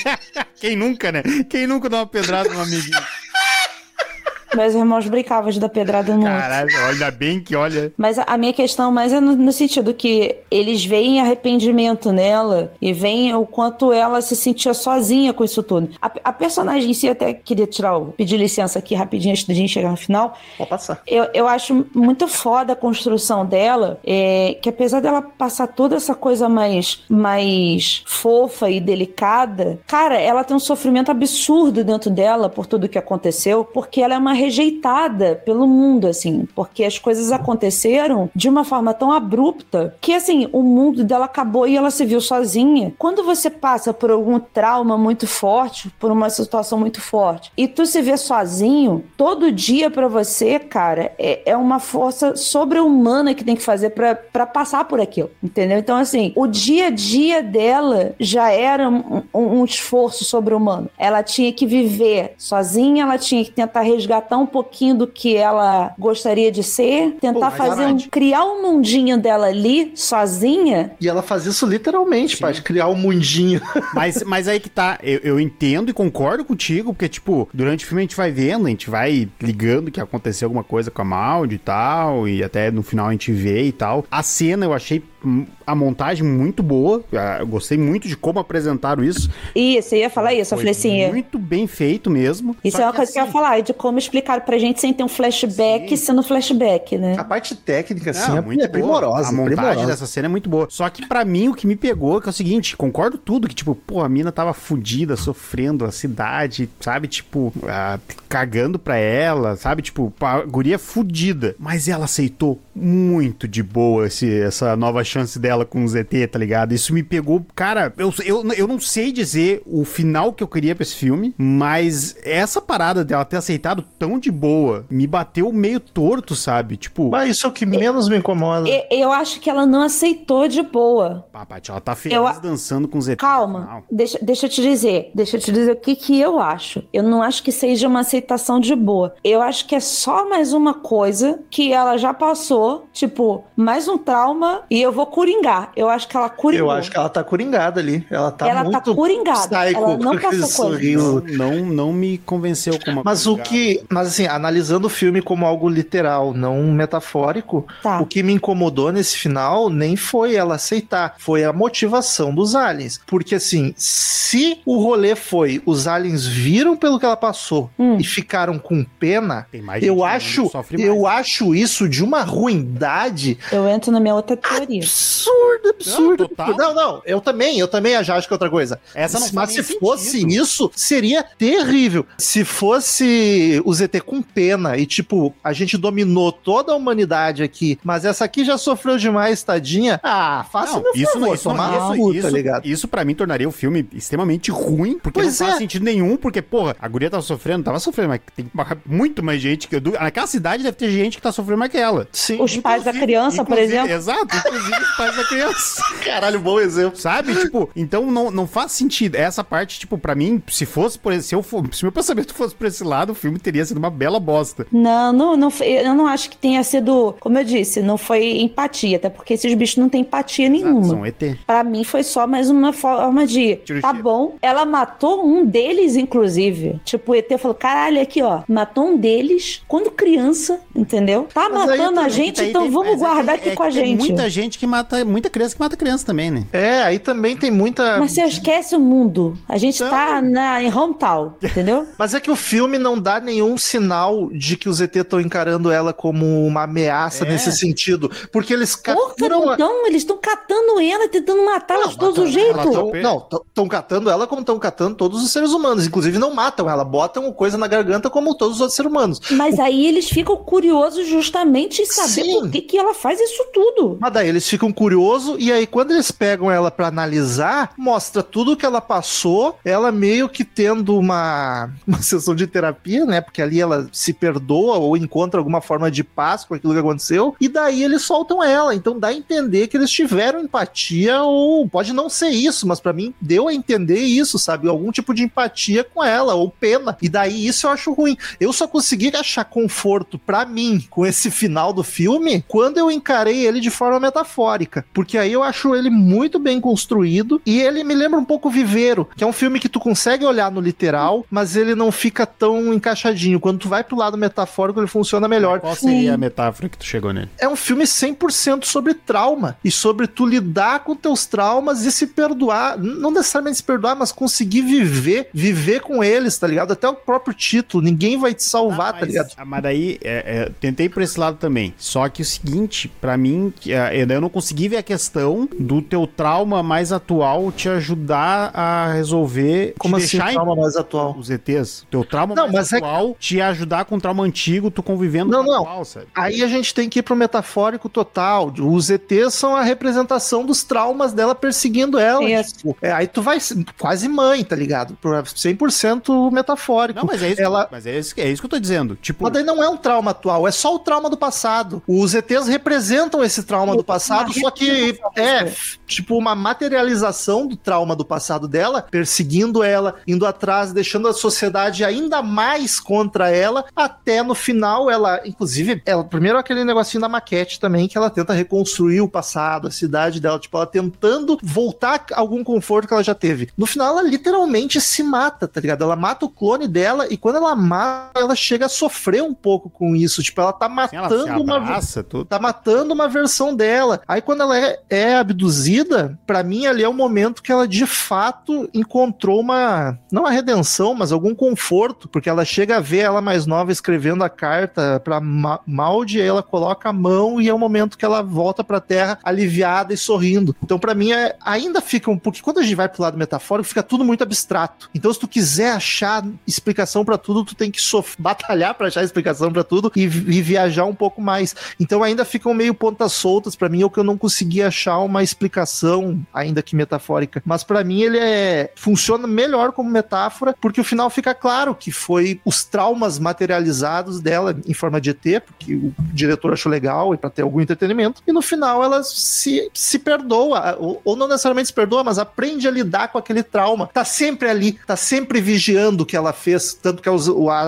Quem nunca, né? Quem nunca dá uma pedrada no amiguinho? Meus irmãos brincavam de dar pedrada no outro. Caralho, ainda bem que olha. Mas a, a minha questão mais é no, no sentido que eles veem arrependimento nela e veem o quanto ela se sentia sozinha com isso tudo. A, a personagem em si, até queria tirar o, pedir licença aqui rapidinho antes da gente chegar no final. Pode passar. Eu, eu acho muito foda a construção dela, é, que apesar dela passar toda essa coisa mais, mais fofa e delicada, cara, ela tem um sofrimento absurdo dentro dela por tudo que aconteceu, porque ela é uma rejeitada pelo mundo, assim, porque as coisas aconteceram de uma forma tão abrupta que, assim, o mundo dela acabou e ela se viu sozinha. Quando você passa por algum trauma muito forte, por uma situação muito forte, e tu se vê sozinho, todo dia pra você, cara, é, é uma força sobre-humana que tem que fazer pra passar por aquilo, entendeu? Então, assim, o dia a dia dela já era um, um- um esforço sobre-humano. Ela tinha que viver sozinha, ela tinha que tentar resgatar um pouquinho do que ela gostaria de ser, tentar Pô, fazer um, criar um mundinho dela ali, sozinha, E ela faz isso literalmente, pra criar um mundinho. Mas, mas aí que tá, eu, eu entendo e concordo contigo, porque, tipo, durante o filme a gente vai vendo, a gente vai ligando que aconteceu alguma coisa com a Maldi e tal, e até no final a gente vê e tal. A cena eu achei a montagem muito boa, ah, eu gostei muito de como apresentaram isso. Isso, eu ia falar isso. Eu Foi falei assim. é- Muito bem feito mesmo. Isso é uma coisa que eu ia assim, falar, de como explicar pra gente sem ter um flashback sendo flashback, né? A parte técnica, assim, Não, é, muito é primorosa. A montagem primorosa. dessa cena é muito boa. Só que pra mim o que me pegou é que é o seguinte, concordo tudo que tipo, pô, a mina tava fudida, sofrendo a cidade, sabe, tipo, ah, cagando pra ela, sabe, tipo, a guria fudida, mas ela aceitou muito de boa esse, essa nova chance dela com o ZT, tá ligado? Isso me pegou, cara, eu, eu, eu não sei dizer o final que eu queria pra esse filme, mas essa parada dela ter aceitado tão de boa me bateu meio torto, sabe? Tipo, Mas isso é o que menos me incomoda. E- Eu acho que ela não aceitou de boa. Pá, Paty, ela tá feliz Eu- dançando com ET. no Calma, deixa, deixa eu te dizer. Deixa eu te dizer o que, que eu acho. Eu não acho que seja uma aceitação de boa. Eu acho que é só mais uma coisa que ela já passou. Tipo, mais um trauma e eu vou coringar. Eu acho que ela coringou. Eu acho que ela tá coringada ali. Ela tá Ela tá muito coringada. psycho Ela não passou coisa. sorriso. Não, não, não me convenceu com uma Mas o coisa. que. Mas assim, analisando o filme como algo literal, não metafórico, Tá. o que me incomodou nesse final nem foi ela aceitar, foi a motivação dos aliens. Porque assim, se o rolê foi os aliens viram pelo que ela passou Hum. e ficaram com pena, eu que acho, eu acho isso de uma ruindade Eu entro na minha outra teoria. Absurdo, absurdo. Não, total. Não, não, eu também, eu também já acho que é outra coisa. Essa não Mas se fosse sentido. isso, seria terrível. Se fosse o ZT com pena e, tipo, a gente dominou toda a humanidade aqui, mas essa aqui já sofreu demais, tadinha. Ah, faça Não, meu isso favor, não, isso, tomar isso, cu, isso, tá ligado? isso pra mim tornaria o filme extremamente ruim, porque Pois não faz é. sentido nenhum, porque, porra, a guria tava sofrendo, tava sofrendo, mas tem muito mais gente que eu. Naquela cidade deve ter gente que tá sofrendo mais que ela. Sim. Os pais da criança, por exemplo. Exato, inclusive os pais da criança. Caralho, bom exemplo. Sabe? Tipo, então não, não faz sentido. Essa parte, tipo, pra mim, se fosse por esse, se eu for, se meu pensamento fosse por esse lado, o filme teria sido uma bela bosta. Não, não, não eu não acho que tenha sido, como eu disse, não foi empatia, até porque esses bichos não têm empatia Ah, nenhuma. são ET. Pra mim foi só mais uma forma de. Tiro Tá cheiro. bom. Ela matou um deles, inclusive. Tipo, o ET falou: caralho, aqui, ó. Matou um deles quando criança, entendeu? Tá Mas aí matando a também, gente, Daí então tem- vamos é guardar aqui é com a que tem gente. muita gente que mata, muita criança que mata criança também, né? É, aí também tem muita. Mas você esquece o mundo. A gente Então- tá na, em hometown, entendeu? Mas é que o filme não dá nenhum sinal de que os ET estão encarando ela como uma ameaça É. nesse sentido. Porque eles Porra, capturam a- então eles estão catando ela, tentando matá-la de todos os Ela jeitos. tão- não, estão catando ela como estão catando todos os seres humanos. Inclusive não matam ela, botam coisa na garganta como todos os outros seres humanos. Mas aí eles ficam curiosos justamente em saber Sim. por que, que ela faz isso tudo. Mas daí eles ficam curiosos e aí quando eles pegam ela pra analisar, mostra tudo que ela passou, ela meio que tendo uma, uma sessão de terapia, né? Porque ali ela se perdoa ou encontra alguma forma de paz com aquilo que aconteceu, e daí eles soltam ela. Então dá a entender que eles tiveram empatia ou pode não ser isso, mas pra mim deu a entender isso, sabe? Algum tipo de empatia com ela ou pena. E daí isso eu acho ruim. Eu só consegui achar conforto pra mim com esse final do filme quando eu encarei ele de forma metafórica, porque aí eu acho ele muito bem construído e ele me lembra um pouco Viveiro, que é um filme que tu consegue olhar no literal, mas ele não fica tão encaixadinho. Quando tu vai pro lado metafórico, ele funciona melhor. Qual seria a metáfora que tu chegou nele? É um filme 100% sobre trauma e sobre tu lidar com teus traumas e se perdoar, não necessariamente se perdoar, mas conseguir viver, viver com eles, tá ligado? Até o próprio título, ninguém vai te salvar, tá mas, ligado? ah, Mas daí, é, é, tentei por esse lado também. Só que o seguinte, pra mim, que, é, eu não consegui ver a questão do teu trauma mais atual te ajudar a resolver. Como assim, deixar em- trauma mais atual? Os ETs. Teu trauma Não, mais mas é- atual te ajudar com o trauma antigo, tu convivendo Não, com o não. atual, sabe? Aí a gente tem que ir pro metafórico total. Os ETs são a representação dos traumas dela perseguindo ela. Isso. Tipo, é, aí tu vai quase mãe, tá ligado? Por 100% metafórico. Não, mas é isso, Ela, mas é isso, é isso que eu tô dizendo. Tipo, Mas daí não é um trauma atual, é só o trauma do passado. Os ETs representam esse trauma do passado, só que é tipo uma materialização do trauma do passado dela, perseguindo ela, indo atrás, deixando a sociedade ainda mais contra ela, até no final ela, inclusive, ela primeiro aquele negocinho da maquete também que ela tenta reconstruir o passado, a cidade dela, tipo ela tentando voltar a algum conforto que ela já teve. No final ela literalmente se mata, tá ligado? Ela mata o clone dela e quando ela mata, ela chega a sofrer um pouco com isso, tipo ela tá assim, ela matando se uma abraça, tudo. tá matando uma versão dela. Aí quando ela é, é abduzida, pra mim ali é o momento que ela de fato encontrou uma, não uma redenção, mas algum conforto, porque ela chega a ver ela mais nova escrevendo a carta pra Ma Maldi, aí ela coloca a mão e é o momento que ela volta pra terra aliviada e sorrindo. Então pra mim é, ainda fica um pouco, quando a gente vai pro lado metafórico, fica tudo muito abstrato. Então se tu quiser achar explicação pra tudo, tu tem que batalhar pra achar explicação pra tudo e, e viajar um pouco mais. Então ainda ficam meio pontas soltas pra mim, ou que eu não consegui achar uma explicação, ainda que metafórica. Mas pra mim ele é funciona melhor como metáfora, porque o final fica claro que foi os traumas materializados dela em forma de ET, porque o diretor achou legal e pra ter algum entretenimento. E no final ela se, se perdoa, ou, não necessariamente se perdoa, mas aprende a lidar com aquele trauma. Tá sempre ali, tá sempre vigiando o que ela fez, tanto que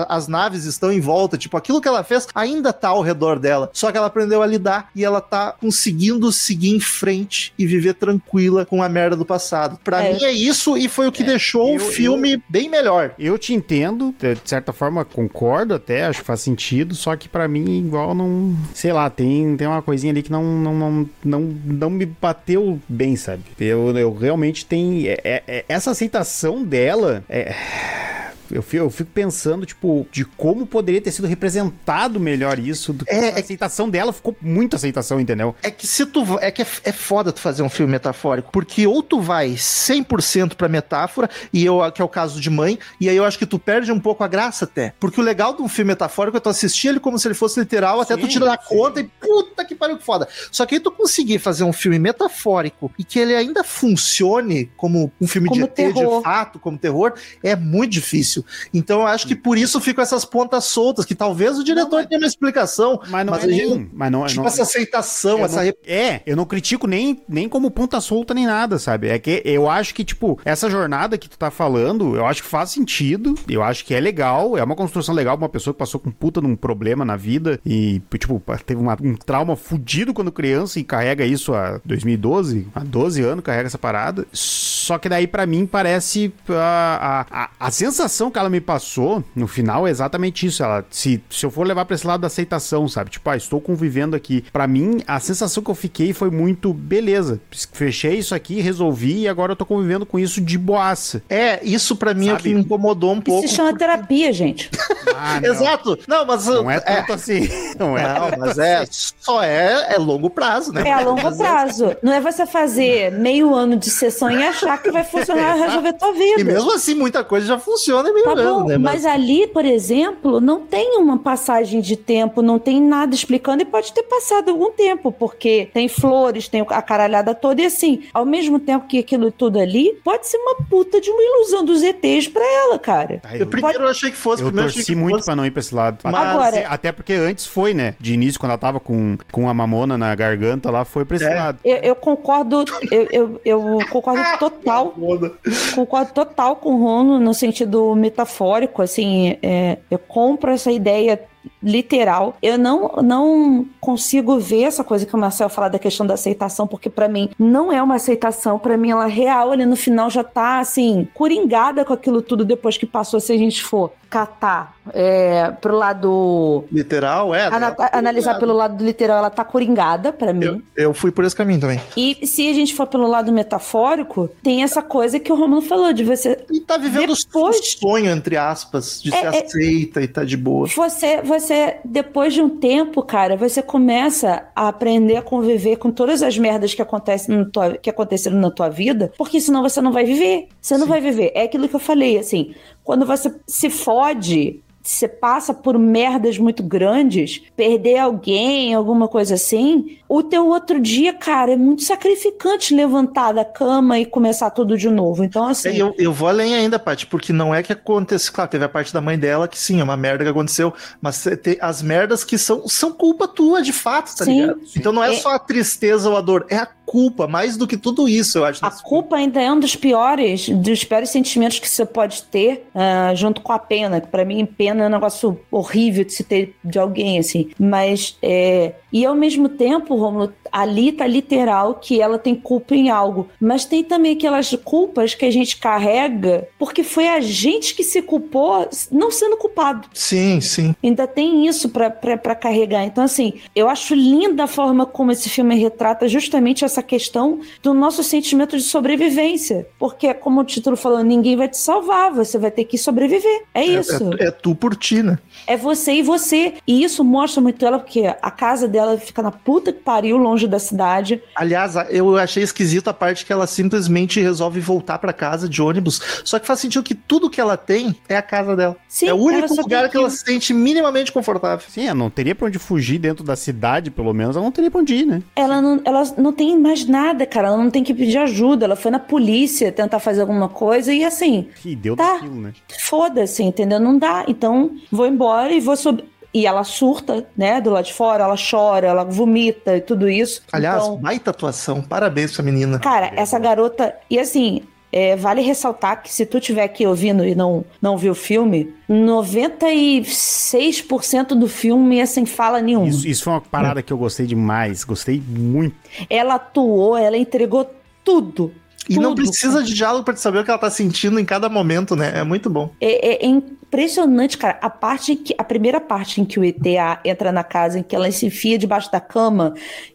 as naves estão em volta, tipo, aquilo que ela fez ainda tá ao redor dela. Só que ela aprendeu a lidar e ela tá conseguindo seguir em frente e viver tranquila com a merda do passado. Pra É. mim é isso e foi o que deixou eu- o filme bem melhor. Eu te entendo, de certa forma concordo até, acho que faz sentido, só que pra mim igual não, sei lá, tem, tem uma coisinha ali que não não, não, não, não me bateu bem, sabe? Eu, eu realmente tenho é- é- é- essa aceitação dela é eu fico, eu fico pensando, tipo, de como poderia ter sido representado melhor isso. Do que É, a é- aceitação dela ficou muita aceitação, entendeu? É que se tu é que é, é foda tu fazer um filme metafórico, porque ou tu vai 100% pra metáfora, e eu que é o caso de mãe, e aí eu acho que tu perde um pouco a graça até. Porque o legal de um filme metafórico é tu assistir ele como se ele fosse literal, até Sim, tu tirar a conta e puta que pariu que foda. Só que aí tu conseguir fazer um filme metafórico e que ele ainda funcione como um filme Como de ET de terror. fato, como terror, é muito difícil. Difícil. Então eu acho que por isso ficam essas pontas soltas, que talvez o diretor tenha uma explicação. Mas não mas é a nem. gente- Mas não, Tipo, não, essa aceitação, essa não- É, eu não critico nem, nem como ponta solta nem nada, sabe? É que eu acho que, tipo, essa jornada que tu tá falando, eu acho que faz sentido, eu acho que é legal, é uma construção legal pra uma pessoa que passou com puta num problema na vida e, tipo, teve uma- um trauma fudido quando criança e carrega isso há 2012, há 12 anos carrega essa parada. Só que daí, pra mim, parece a, a, a, a sensação que ela me passou no final é exatamente isso. Ela, se, se eu for levar pra esse lado da aceitação, sabe? Tipo, ah, estou convivendo aqui. Pra mim, a sensação que eu fiquei foi muito, beleza, fechei isso aqui, resolvi e agora eu tô convivendo com isso de boaça. É, isso pra mim é o que Sabe? me incomodou um Isso pouco. se chama terapia, gente. Ah, não. Exato. Não, mas Não é tanto assim. Não é. Não, mas é, só é, é longo prazo, né? É a longo prazo. Não é você fazer meio ano de sessão e achar que vai funcionar e resolver a tua E vida. mesmo assim, muita coisa já funciona meio Tá bom, né? mas ali, por exemplo, não tem uma passagem de tempo, não tem nada explicando e pode ter passado algum tempo, porque tem flores, tem a caralhada toda, e assim, ao mesmo tempo que aquilo tudo ali, pode ser uma puta de uma ilusão dos ETs pra ela, cara. Tá, eu primeiro eu achei que fosse, Eu primeiro achei torci que muito fosse. pra não ir pra esse lado. Mas- Agora- Até porque antes foi, né? De início, quando ela tava com, com a mamona na garganta lá, foi pra esse É. lado. Eu, eu concordo, eu, eu, eu concordo total. Concordo total com o Rono no sentido metafórico, assim, é, eu compro essa ideia literal. Eu não, não consigo ver essa coisa que o Marcel fala da questão da aceitação, porque pra mim não é uma aceitação, pra mim ela é real, ali no final já tá, assim, coringada com aquilo tudo depois que passou, se a gente for catar é, pro lado... Literal, é. ana- né? analisar pelo lado literal, ela tá coringada pra mim. Eu, eu fui por esse caminho também. E se a gente for pelo lado metafórico, tem essa coisa que o Romulo falou, de você E tá vivendo Depois- o sonho, entre aspas, de É, ser é- aceita e tá de boa. Você, você, depois de um tempo, cara, você começa a aprender a conviver com todas as merdas que acontecem tua, que aconteceram na tua vida, porque senão você não vai viver. Você não vai viver. É aquilo que eu falei, assim, quando você se fode, você passa por merdas muito grandes, perder alguém, alguma coisa assim, o teu outro dia, cara, é muito sacrificante levantar da cama e começar tudo de novo. Então, assim, É, eu, eu vou além ainda, Paty, porque não é que aconteceu. Claro, teve a parte da mãe dela que sim, é uma merda que aconteceu, mas as merdas que são, são culpa tua, de fato, tá Sim. ligado? Então não é, É- só a tristeza ou a dor, é a culpa, mais do que tudo isso, eu acho. A culpa ainda é um dos piores, dos piores sentimentos que você pode ter, ah, junto com a pena. Que para mim, pena é um negócio horrível de se ter de alguém, assim. Mas, é... e ao mesmo tempo, Romulo, ali tá literal que ela tem culpa em algo. Mas tem também aquelas culpas que a gente carrega porque foi a gente que se culpou não sendo culpado. Sim, sim. Ainda tem isso pra carregar. Então, assim, eu acho linda a forma como esse filme retrata justamente essa questão do nosso sentimento de sobrevivência. Porque, como o título falou, ninguém vai te salvar, você vai ter que sobreviver. É isso. É, é tu por ti, né? É você e você. E isso mostra muito ela, porque a casa dela fica na puta que pariu, longe da cidade. Aliás, eu achei esquisito a parte que ela simplesmente resolve voltar pra casa de ônibus. Só que faz sentido que tudo que ela tem é a casa dela. Sim, é o ela único lugar que ela se sente minimamente confortável. Sim, ela não teria pra onde fugir dentro da cidade, pelo menos, ela não teria pra onde ir, né? Ela não, ela não tem mais nada, cara. Ela não tem que pedir ajuda. Ela foi na polícia tentar fazer alguma coisa e assim, E deu Tá. daquilo, né? foda-se, entendeu? Não dá. Então, vou embora e vou sobre. E ela surta, né, do lado de fora, ela chora, ela vomita e tudo isso. Aliás, Então, baita atuação. Parabéns pra menina. cara, essa garota. E assim, é, vale ressaltar que se tu estiver aqui ouvindo e não, não viu o filme, 96% do filme é sem fala nenhuma. Isso, isso foi uma parada que eu gostei demais. Gostei muito. Ela atuou, ela entregou tudo. E não precisa de diálogo pra te saber o que ela tá sentindo em cada momento, né? É muito bom. É, é- é impressionante, cara. A parte que a primeira parte em que o ETA entra na casa, em que ela se enfia debaixo da cama,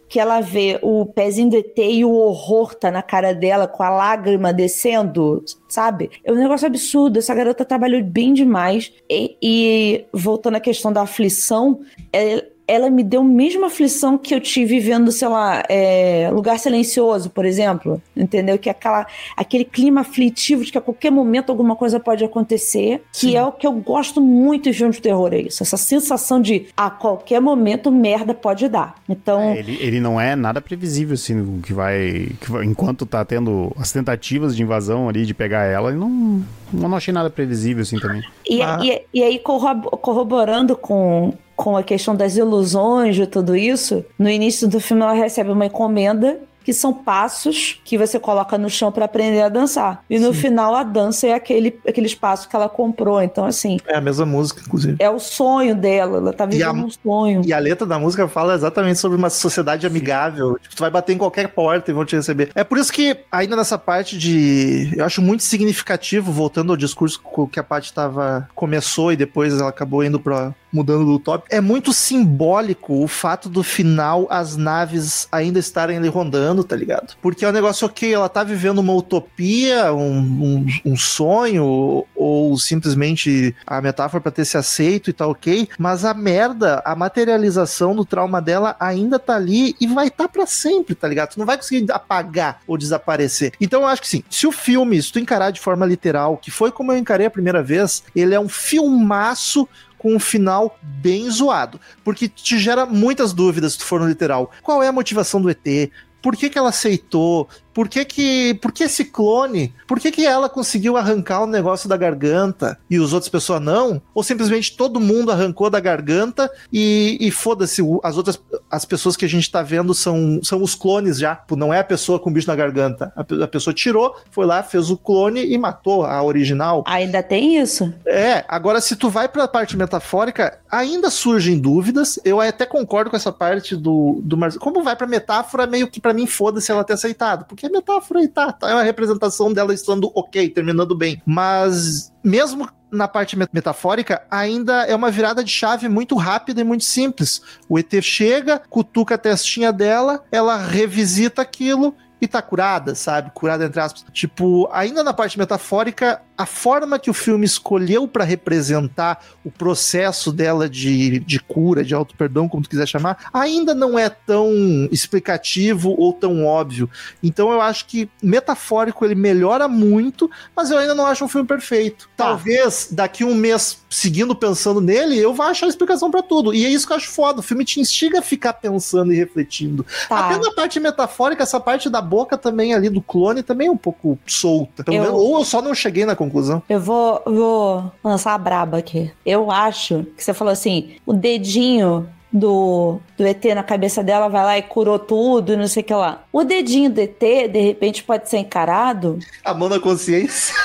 que ela vê o pezinho do ET e o horror tá na cara dela, com a lágrima descendo, sabe? É um negócio absurdo. Essa garota trabalhou bem demais. E, e, voltando à questão da aflição, é- ela me deu a mesma aflição que eu tive vendo, sei lá, é, Lugar Silencioso, por exemplo. Entendeu? Que é aquela, aquele clima aflitivo de que a qualquer momento alguma coisa pode acontecer. Sim. Que é o que eu gosto muito em filmes de terror, é isso. Essa sensação de a qualquer momento merda pode dar. Então. É, ele, ele não é nada previsível, assim, que vai, que vai. Enquanto tá tendo as tentativas de invasão ali, de pegar ela, ele não. Não achei nada previsível assim também. E, ah. e, e aí, corroborando com, com a questão das ilusões de tudo isso, no início do filme ela recebe uma encomenda que são passos que você coloca no chão para aprender a dançar. E no Sim. final a dança é aquele, aquele espaço que ela comprou. Então, assim. É a mesma música, inclusive. É o sonho dela, ela tá vivendo a, um sonho. E a letra da música fala exatamente sobre uma sociedade amigável. Tipo, tu vai bater em qualquer porta e vão te receber. É por isso que, ainda nessa parte de. Eu acho muito significativo, voltando ao discurso que a parte tava. começou e depois ela acabou indo pra, mudando do top, é muito simbólico o fato do final as naves ainda estarem ali rondando, tá ligado? Porque é um negócio, ok, ela tá vivendo uma utopia, um, um, um sonho, ou simplesmente a metáfora para ter se aceito e tá ok, mas a merda, a materialização do trauma dela ainda tá ali e vai estar tá para sempre, tá ligado? Tu não vai conseguir apagar ou desaparecer. Então eu acho que sim, se o filme, se tu encarar de forma literal, que foi como eu encarei a primeira vez, ele é um filmaço com um final bem zoado. Porque te gera muitas dúvidas se tu for no literal. Qual é a motivação do ET? Por que, que ela aceitou? Por que que, por que esse clone? Por que que ela conseguiu arrancar o negócio da garganta e os outras pessoas não? Ou simplesmente todo mundo arrancou da garganta e, e foda-se, as outras as pessoas que a gente tá vendo são, são os clones já, tipo, não é a pessoa com bicho na garganta. A, a pessoa tirou, foi lá, fez o clone e matou a original. Ainda tem isso? É, agora se tu vai pra parte metafórica, ainda surgem dúvidas. Eu até concordo com essa parte do, do Mar... Como vai pra metáfora, meio que para mim foda-se ela ter aceitado, porque que é metáfora e tá, tá, é uma representação dela estando ok, terminando bem. Mas mesmo na parte metafórica, ainda é uma virada de chave muito rápida e muito simples. O ET chega, cutuca a testinha dela, ela revisita aquilo e tá curada, sabe? Curada entre aspas. Tipo, ainda na parte metafórica, a forma que o filme escolheu para representar o processo dela de, de cura, de auto-perdão, como tu quiser chamar, ainda não é tão explicativo ou tão óbvio. Então eu acho que metafórico ele melhora muito, mas eu ainda não acho um filme perfeito. Tá. Talvez daqui um mês, seguindo pensando nele, eu vá achar a explicação para tudo. E é isso que eu acho foda. O filme te instiga a ficar pensando e refletindo. Tá. Até na parte metafórica, essa parte da boca também ali do clone também é um pouco solta. Eu... menos, ou eu só não cheguei na conclusão. Eu vou, vou lançar a braba aqui. Eu acho que você falou assim: o dedinho do, do ET na cabeça dela vai lá e curou tudo, não sei o que lá. O dedinho do ET, de repente, pode ser encarado. A mão na consciência.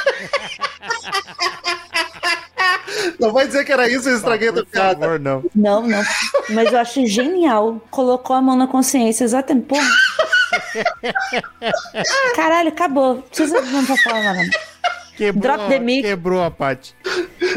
Não vai dizer que era isso e eu estraguei a tua piada. Favor, não. Não, não. Mas eu acho genial. Colocou a mão na consciência, exatamente. Porra. Caralho, acabou. Precisa não falar nada. Quebrou, Drop the mic. Quebrou a parte.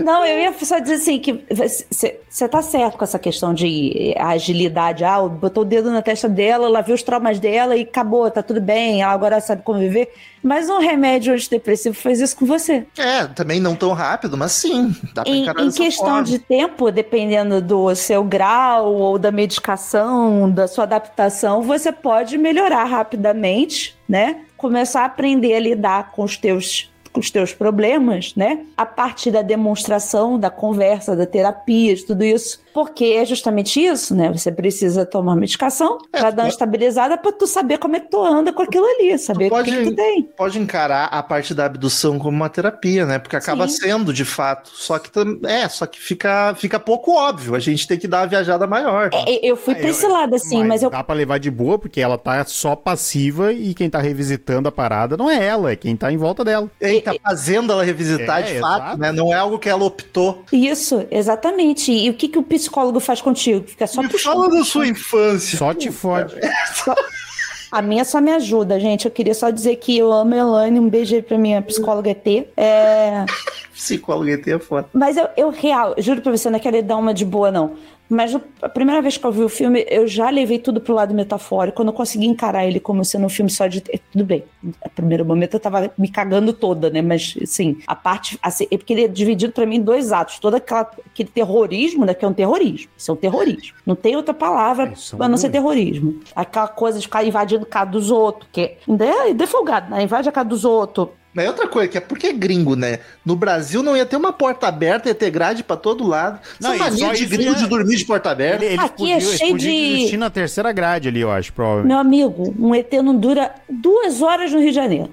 Não, eu ia só dizer assim que você tá certo com essa questão de agilidade. Ah, botou o dedo na testa dela, ela viu os traumas dela e acabou, tá tudo bem, ela agora sabe conviver. Mas um remédio antidepressivo faz isso com você. É, também não tão rápido, mas sim. Dá pra em, em questão forma. de tempo, dependendo do seu grau ou da medicação, da sua adaptação, você pode melhorar rapidamente, né? Começar a aprender a lidar com os teus os teus problemas, né? A partir da demonstração, da conversa, da terapia, de tudo isso. Porque é justamente isso, né? Você precisa tomar medicação é, para dar uma estabilizada para tu saber como é que tu anda com aquilo ali, saber o que, que, tu tem. Pode encarar a parte da abdução como uma terapia, né? Porque acaba Sim. sendo, de fato. Só que é, só que fica, fica pouco óbvio. A gente tem que dar uma viajada maior. É, eu fui é, pra esse lado, assim, mas, mas eu. Dá pra levar de boa, porque ela tá só passiva e quem tá revisitando a parada não é ela, é quem tá em volta dela. É, tá fazendo ela revisitar, de fato, exato. né? Não é algo que ela optou. Isso, exatamente. E o que, que o psicólogo faz contigo? Fica só me puxando. Fala da sua infância. Só te fode. A minha só me ajuda, gente. Eu queria só dizer que eu amo a Elaine. Um beijo aí pra minha psicóloga ET. É... psicóloga ET é foda. Mas eu, eu real, juro pra você, não quero dar uma de boa, não. Mas a primeira vez que eu vi o filme, eu já levei tudo pro lado metafórico. Eu não consegui encarar ele como sendo um filme só de. Tudo bem. No primeiro momento eu tava me cagando toda, né? Mas, assim, a parte. Assim, é porque ele é dividido para mim em dois atos. Todo aquela, aquele terrorismo, né? Que é um terrorismo. Isso é um terrorismo. Não tem outra palavra é, pra não ser terrorismo. Aquela coisa de ficar invadindo casa dos outros, que ainda é defogado, né? Invade a casa dos outros mas é outra coisa, que é porque é gringo, né? No Brasil não ia ter uma porta aberta, ia ter grade pra todo lado. Não, Essa mania de gringo ia... de dormir de porta aberta. Ele, ele Aqui podia, é cheio de... na terceira grade ali, eu acho, provavelmente. Meu amigo, um ET não dura duas horas no Rio de Janeiro.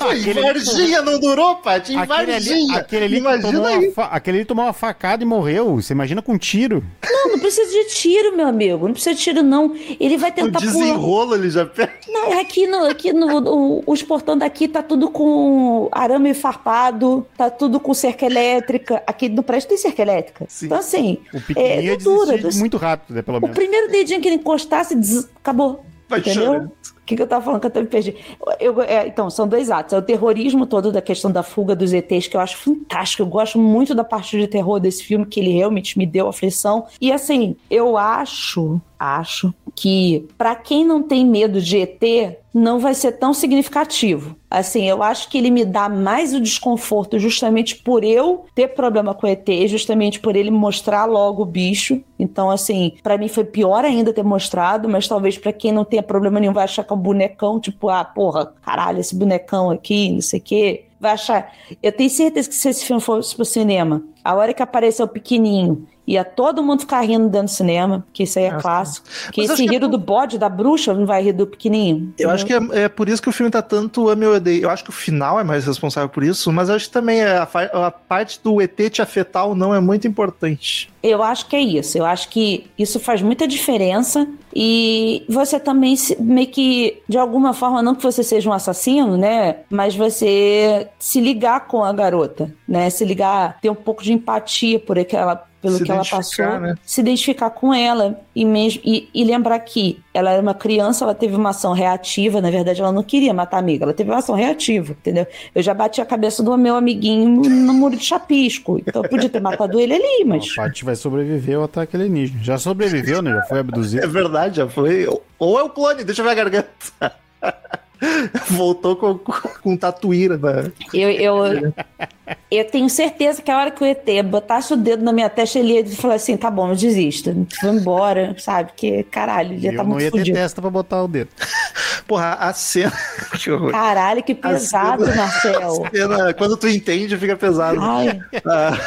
Ah, aquele Varginha não durou, Paty? Aquele ali, aquele ali, tomou uma, aquele ali tomou uma facada e morreu. Você imagina com um tiro. Não, não precisa de tiro, meu amigo. Não precisa de tiro, não. Ele vai tentar o desenrolo ele já pega. Não, aqui, no, aqui no, o, os portões daqui tá tudo com arame farpado, tá tudo com cerca elétrica. Aqui no prédio tem cerca elétrica. Sim. Então, assim, o é, dura. Muito rápido, né, pelo menos. O primeiro dedinho que ele encostasse, des... acabou. Vai entendeu? Chorando que, que eu tava falando que eu até me perdi? Eu, é, então, são dois atos. É o terrorismo todo da questão da fuga dos ETs, que eu acho fantástico. Eu gosto muito da parte de terror desse filme, que ele realmente me deu aflição. E assim, eu acho, acho que para quem não tem medo de ET, não vai ser tão significativo. Assim, eu acho que ele me dá mais o desconforto justamente por eu ter problema com ET, justamente por ele mostrar logo o bicho. Então, assim, para mim foi pior ainda ter mostrado, mas talvez para quem não tenha problema nenhum vai achar que é bonecão, tipo, ah, porra, caralho, esse bonecão aqui, não sei o quê. Vai achar. Eu tenho certeza que se esse filme fosse pro cinema, a hora que apareceu o pequenininho ia todo mundo ficar rindo dentro do cinema, que isso aí é clássico. Que esse rir é... do bode, da bruxa, não vai rir do pequenininho. Eu acho que é, é, por isso que o filme tá tanto ame ou odeio. Eu acho que o final é mais responsável por isso, mas acho que também a, a parte do ET te afetar ou não é muito importante. Eu acho que é isso. Eu acho que isso faz muita diferença e você também se, meio que, de alguma forma, não que você seja um assassino, né? Mas você se ligar com a garota, né? Se ligar, ter um pouco de empatia por aquela, pelo se que ela passou, né? se identificar com ela e, mesmo, e, e, lembrar que ela era uma criança, ela teve uma ação reativa, na verdade ela não queria matar a amiga, ela teve uma ação reativa, entendeu? Eu já bati a cabeça do meu amiguinho no muro de chapisco, então eu podia ter matado ele ali, mas... A Paty vai sobreviver ao ataque alienígena. Já sobreviveu, né? Já foi abduzido. É verdade, já foi. Ou é o clone, deixa eu ver a garganta. Voltou com, com tatuíra, né? Eu, eu, eu tenho certeza que a hora que o ET botasse o dedo na minha testa, ele ia falar assim: tá bom, eu desisto. Vou embora, sabe? Que caralho, ele ia estar tá muito fudido. Eu não ia ter testa pra botar o dedo. Porra, a cena. Caralho, que pesado, cena... Marcel. Cena... Quando tu entende, fica pesado. Ai. Ah,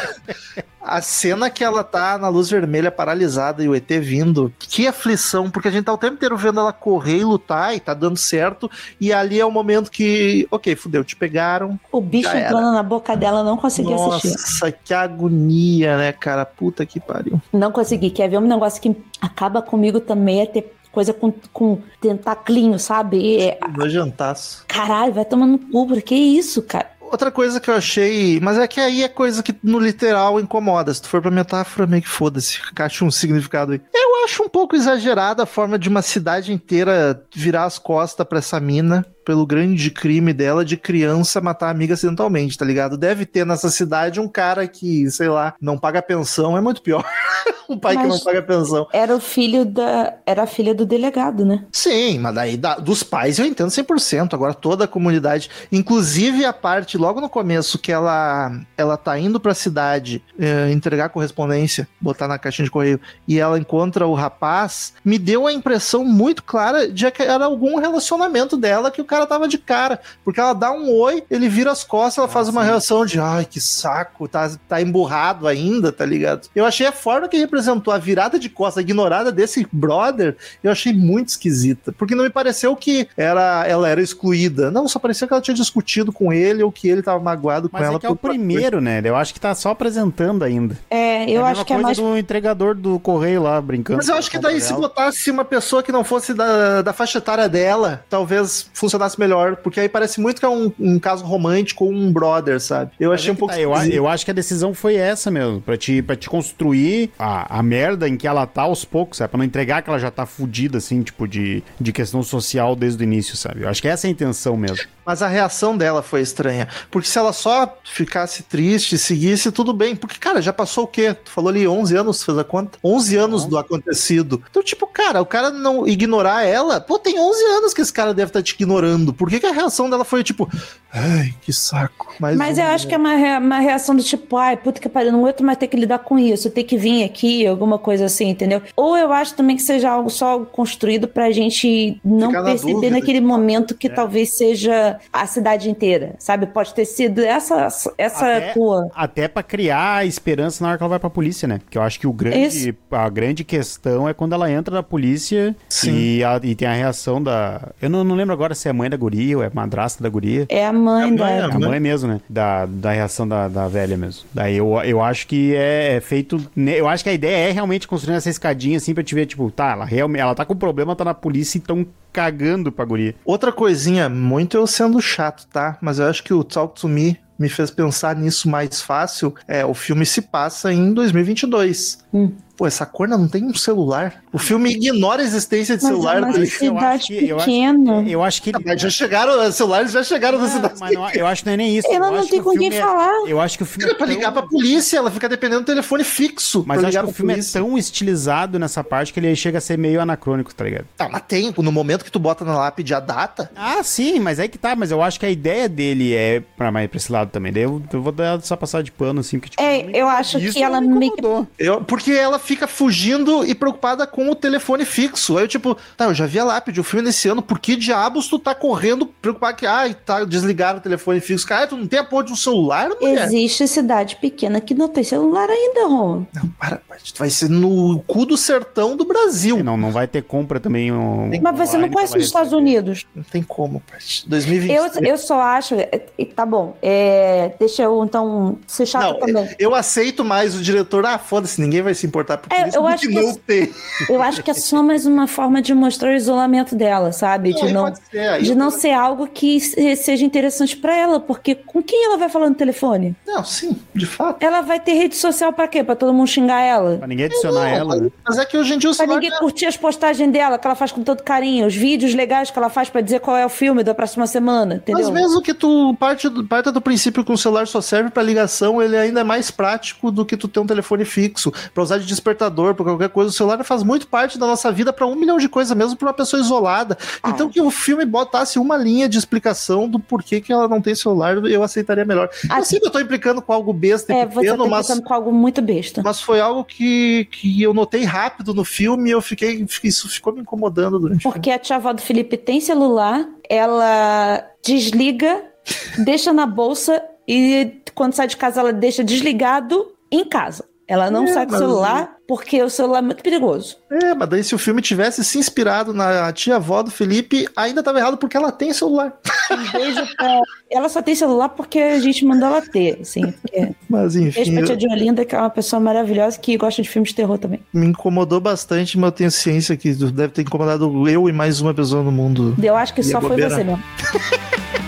a cena que ela tá na luz vermelha paralisada e o ET vindo, que aflição, porque a gente tá o tempo inteiro vendo ela correr e lutar e tá dando certo, e ali é o momento que, ok, fudeu, te pegaram. O bicho entrando na boca dela, não consegui Nossa, assistir. Nossa, que agonia, né, cara? Puta que pariu. Não consegui. Quer ver um negócio que acaba comigo também é ter coisa com, com tentaclinho, sabe? É, Nojantaço. Caralho, vai tomando cu, que isso, cara? Outra coisa que eu achei. Mas é que aí é coisa que no literal incomoda. Se tu for pra metáfora, meio que foda-se. Acha um significado aí. Eu acho um pouco exagerada a forma de uma cidade inteira virar as costas pra essa mina pelo grande crime dela de criança matar a amiga acidentalmente, tá ligado? Deve ter nessa cidade um cara que, sei lá, não paga pensão, é muito pior. um pai mas que não paga pensão. Era o filho da. Era a filha do delegado, né? Sim, mas daí da, dos pais eu entendo 100%. Agora toda a comunidade, inclusive a parte logo no começo que ela ela tá indo pra cidade é, entregar correspondência, botar na caixinha de correio, e ela encontra o rapaz, me deu a impressão muito clara de que era algum relacionamento dela que o cara tava de cara. Porque ela dá um oi, ele vira as costas, ela ah, faz uma reação de ai, que saco, tá, tá emburrado ainda, tá ligado? Eu achei a forma que representou a virada de costas, a ignorada desse brother, eu achei muito esquisita. Porque não me pareceu que era, ela era excluída. Não, só parecia que ela tinha discutido com ele ou que ele tava magoado com Mas ela. Mas é que é o primeiro, coisa. né? Eu acho que tá só apresentando ainda. É, eu é acho que é mais. do entregador do correio lá brincando. Mas eu acho que daí se botasse uma pessoa que não fosse da, da faixa etária dela, talvez funcionasse funcionasse melhor, porque aí parece muito que é um, um caso romântico ou um brother, sabe? Eu Mas achei é um pouco. tá, eu, eu acho que a decisão foi essa mesmo, pra te, pra te construir a, a merda em que ela tá aos poucos, sabe? Pra não entregar que ela já tá fudida, assim, tipo, de, de questão social desde o início, sabe? Eu acho que essa é a intenção mesmo. Mas a reação dela foi estranha. Porque se ela só ficasse triste, seguisse, tudo bem. Porque, cara, já passou o quê? Tu falou ali 11 anos, fez a conta? 11 anos do acontecido. Então, tipo, cara, o cara não ignorar ela, pô, tem 11 anos que esse cara deve estar te ignorando. Por que, que a reação dela foi tipo, ai, que saco. Mais Mas um, eu acho que é uma, rea- uma reação do tipo, ai, puta que pariu, não aguento mais ter que lidar com isso, ter que vir aqui, alguma coisa assim, entendeu? Ou eu acho também que seja algo só construído pra gente não Ficar na perceber dúvida. naquele momento que talvez seja a cidade inteira, sabe? Pode ter sido essa, essa Até-. Até pra criar esperança na hora que ela vai pra polícia, né? Porque eu acho que o grande, a grande questão é quando ela entra na polícia Sim. e, a- e tem a reação da. Eu não, não lembro agora se é mãe da guria ou é madrasta da guria. É a mãe É a mãe, da. é A mãe mesmo, né? Da, da reação da, da velha mesmo. Daí eu, eu acho que é, é feito. Eu acho que a ideia é realmente construir essa escadinha assim pra te ver, tipo, tá, ela realmente ela tá com problema, tá na polícia e tão cagando pra guria. Outra coisinha, muito eu sendo chato, tá? Mas eu acho que o Talk to Me me fez pensar nisso mais fácil. É, o filme se passa em 2022. Hum. Pô, essa corna não tem um celular. O filme ignora a existência de Mas celular. é uma cidade que- eu acho- pequena. Eu acho que. Ah, Mas já chegaram, os celulares já chegaram na Não, cidade. mas não- eu acho que não é nem isso. Ela Eu não tem que com quem é- falar. Eu acho que o filme É pra tão- ligar pra polícia, ela fica dependendo do telefone fixo. Mas eu acho que o filme polícia. é tão estilizado nessa parte que ele chega a ser meio anacrônico, tá ligado? Tá, mas tem, no momento que tu bota na lápide a data, Ah, sim, mas aí que tá. Mas eu acho que a ideia dele é pra mais pra esse lado também. Daí eu, eu vou dar só passar de pano, assim, porque tipo, É, eu acho que ela me meio que incomodou. eu, porque ela fica fugindo e preocupada com o telefone fixo. Aí eu, tipo, tá, eu já vi a lápide, o filme nesse ano, por que diabos tu tá correndo preocupado que, ai, tá, desligaram o telefone fixo? Cara, tu não tem a porra de um celular, mulher? Existe cidade pequena que não tem celular ainda, Ron. Não, para, vai ser no cu do sertão do Brasil. E Não, não vai ter compra também. Um, Mas você não conhece os Estados. Unidos. Não tem como, Paty. 2020. Eu, eu só acho. é, é, Tá bom. é, deixa eu então ser chato Não, também. eu aceito mais o diretor. Ah, foda-se, ninguém vai se importar por É, isso. eu acho que não esse- tem. Eu acho que é só mais uma forma de mostrar o isolamento dela, sabe? De Aí não, ser, de não pode- ser algo que se- seja interessante pra ela, porque com quem ela vai falar no telefone? Não, sim, de fato. Ela vai ter rede social pra quê? Pra todo mundo xingar ela? Pra ninguém adicionar ela, né? Mas é que hoje em dia o Pra ninguém curtir as postagens dela, que ela faz com todo carinho, os vídeos legais que ela faz pra dizer qual é o filme da próxima semana, entendeu? Mas mesmo que tu parte do, parta do princípio que o celular só serve pra ligação, ele ainda é mais prático do que tu ter um telefone fixo, pra usar de despertador, pra qualquer coisa. O celular faz muito parte da nossa vida pra um milhão de coisas, mesmo pra uma pessoa isolada. Então que o filme botasse uma linha de explicação do porquê que ela não tem celular, eu aceitaria melhor. Ah, eu sei que eu tô implicando com algo besta e É, você tá pequeno, mas, pensando com algo muito besta. mas foi algo que, que eu notei rápido no filme e eu fiquei. Isso ficou me incomodando durante o filme. Porque a tia avó do Felipe tem celular, ela desliga, deixa na bolsa e quando sai de casa ela deixa desligado em casa. Ela não É, sai com o mas- celular porque o celular é muito perigoso. É, mas daí se o filme tivesse se inspirado na tia-avó do Felipe, ainda tava errado porque ela tem celular. Um beijo pra... Ela só tem celular porque a gente mandou ela ter, assim. Porque... Mas Beijo enfim, pra tia Diolinda, que é uma pessoa maravilhosa que gosta de filmes de terror também. me incomodou bastante, mas eu tenho ciência que deve ter incomodado eu e mais uma pessoa no mundo. Eu acho que só foi bobeira? você mesmo.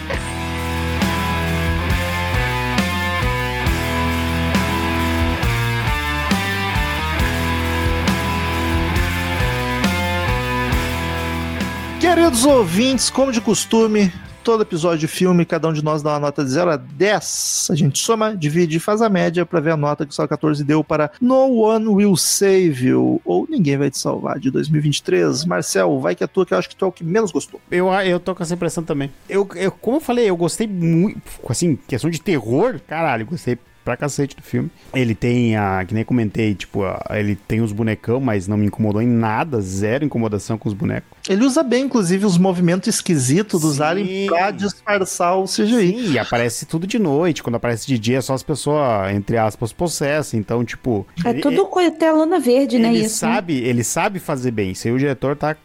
Queridos ouvintes, como de costume, todo episódio de filme, cada um de nós dá uma nota de 0 a 10. A gente soma, divide e faz a média pra ver a nota que o Sala 14 deu para No One Will Save You, ou Ninguém Vai Te Salvar, de 2023. Marcel, vai que é tua, que eu acho que tu é o que menos gostou. Eu, eu tô com essa impressão também. Eu, eu, como eu falei, eu gostei muito. Assim, questão de terror, caralho, gostei pra cacete do filme. Ele tem a. Que nem comentei, tipo, a- ele tem os bonecão, mas não me incomodou em nada, zero incomodação com os bonecos. Ele usa bem, inclusive, os movimentos esquisitos dos aliens pra disfarçar o CGI. Sim, e aparece tudo de noite. Quando aparece de dia, é só as pessoas, entre aspas, possessam. Então, tipo. É ele- tudo com telona verde, né? ele Isso. né? sabe, ele sabe fazer bem. Isso aí o diretor tá,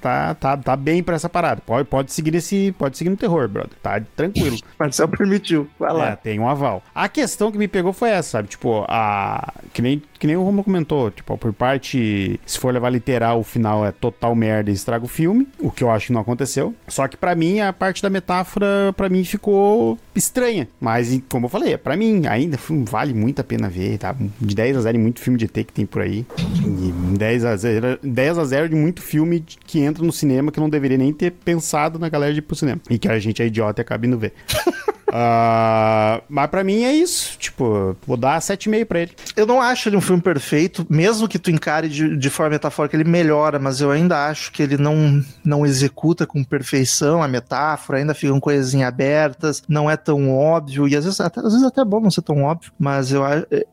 tá, tá, tá bem pra essa parada. Pode, pode seguir esse, pode seguir no terror, brother. Tá tranquilo. Marcel permitiu. Vai lá. É, tem um aval. A questão que me pegou foi essa, sabe? Tipo, a. Que nem, que nem o Romulo comentou. Tipo, por parte. Se for levar literal, o final é total merda e estraga o filme, o que eu acho que não aconteceu. Só que para mim a parte da metáfora para mim ficou estranha, mas como eu falei, é para mim ainda vale muito a pena ver, tá? De 10 a 0 muito filme de T que tem por aí. E 10 a 0, 10 a 0 de muito filme que entra no cinema que não deveria nem ter pensado na galera de ir pro cinema. E que a gente é idiota e acaba indo ver. Uh, mas pra mim é isso. Tipo, vou dar 7,5 pra ele. Eu não acho ele um filme perfeito, mesmo que tu encare de, de forma metafórica, ele melhora, mas eu ainda acho que ele não, não executa com perfeição a metáfora, ainda ficam em abertas, não é tão óbvio, e às vezes até, às vezes até é bom não ser tão óbvio, mas eu,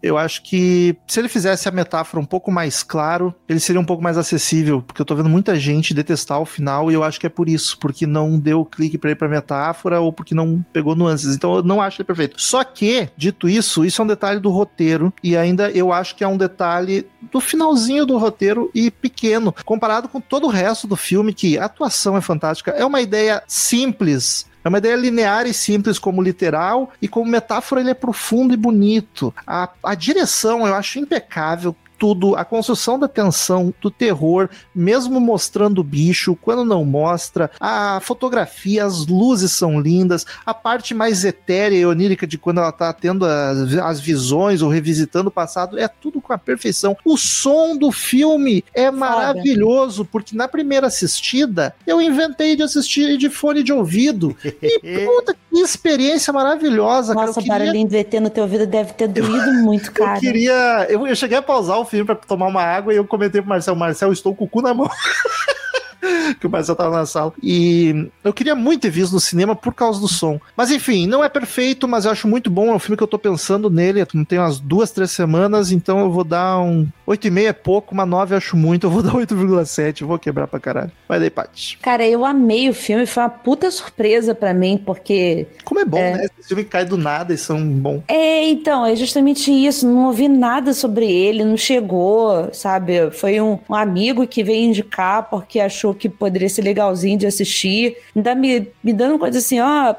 eu acho que se ele fizesse a metáfora um pouco mais claro, ele seria um pouco mais acessível, porque eu tô vendo muita gente detestar o final e eu acho que é por isso, porque não deu clique pra ir pra metáfora ou porque não pegou nuances então eu não acho ele perfeito. Só que, dito isso, isso é um detalhe do roteiro, e ainda eu acho que é um detalhe do finalzinho do roteiro e pequeno, comparado com todo o resto do filme, que a atuação é fantástica. É uma ideia simples, é uma ideia linear e simples como literal, e como metáfora ele é profundo e bonito. A, a direção eu acho impecável, tudo, a construção da tensão, do terror, mesmo mostrando o bicho, quando não mostra, a fotografia, as luzes são lindas, a parte mais etérea e onírica de quando ela tá tendo as, as visões ou revisitando o passado, é tudo com a perfeição. O som do filme é Foda. maravilhoso, porque na primeira assistida eu inventei de assistir de fone de ouvido. E puta, que experiência maravilhosa. Nossa, cara, queria... barulhinho do ET no teu ouvido deve ter doído muito, cara. Eu queria. Eu, eu cheguei a pausar o filme pra tomar uma água e eu comentei pro Marcel: Marcel, estou com o cu na mão. que o Marcel tava na sala. E eu queria muito ter visto no cinema por causa do som. Mas enfim, não é perfeito, mas eu acho muito bom. É um filme que eu tô pensando nele. Não tem umas duas, três semanas, então eu vou dar um 8,5 é pouco, uma 9 eu acho muito. Eu vou dar 8,7. Eu vou quebrar pra caralho. Vai daí, Paty. Cara, eu amei o filme. Foi uma puta surpresa pra mim, porque. Como é bom, é... né? Esse filme cai do nada e são bom. É, então, é justamente isso. Não ouvi nada sobre ele, não chegou, sabe? Foi um, um amigo que veio indicar porque achou que poderia ser legalzinho de assistir. Ainda me, me dando coisa assim, ó,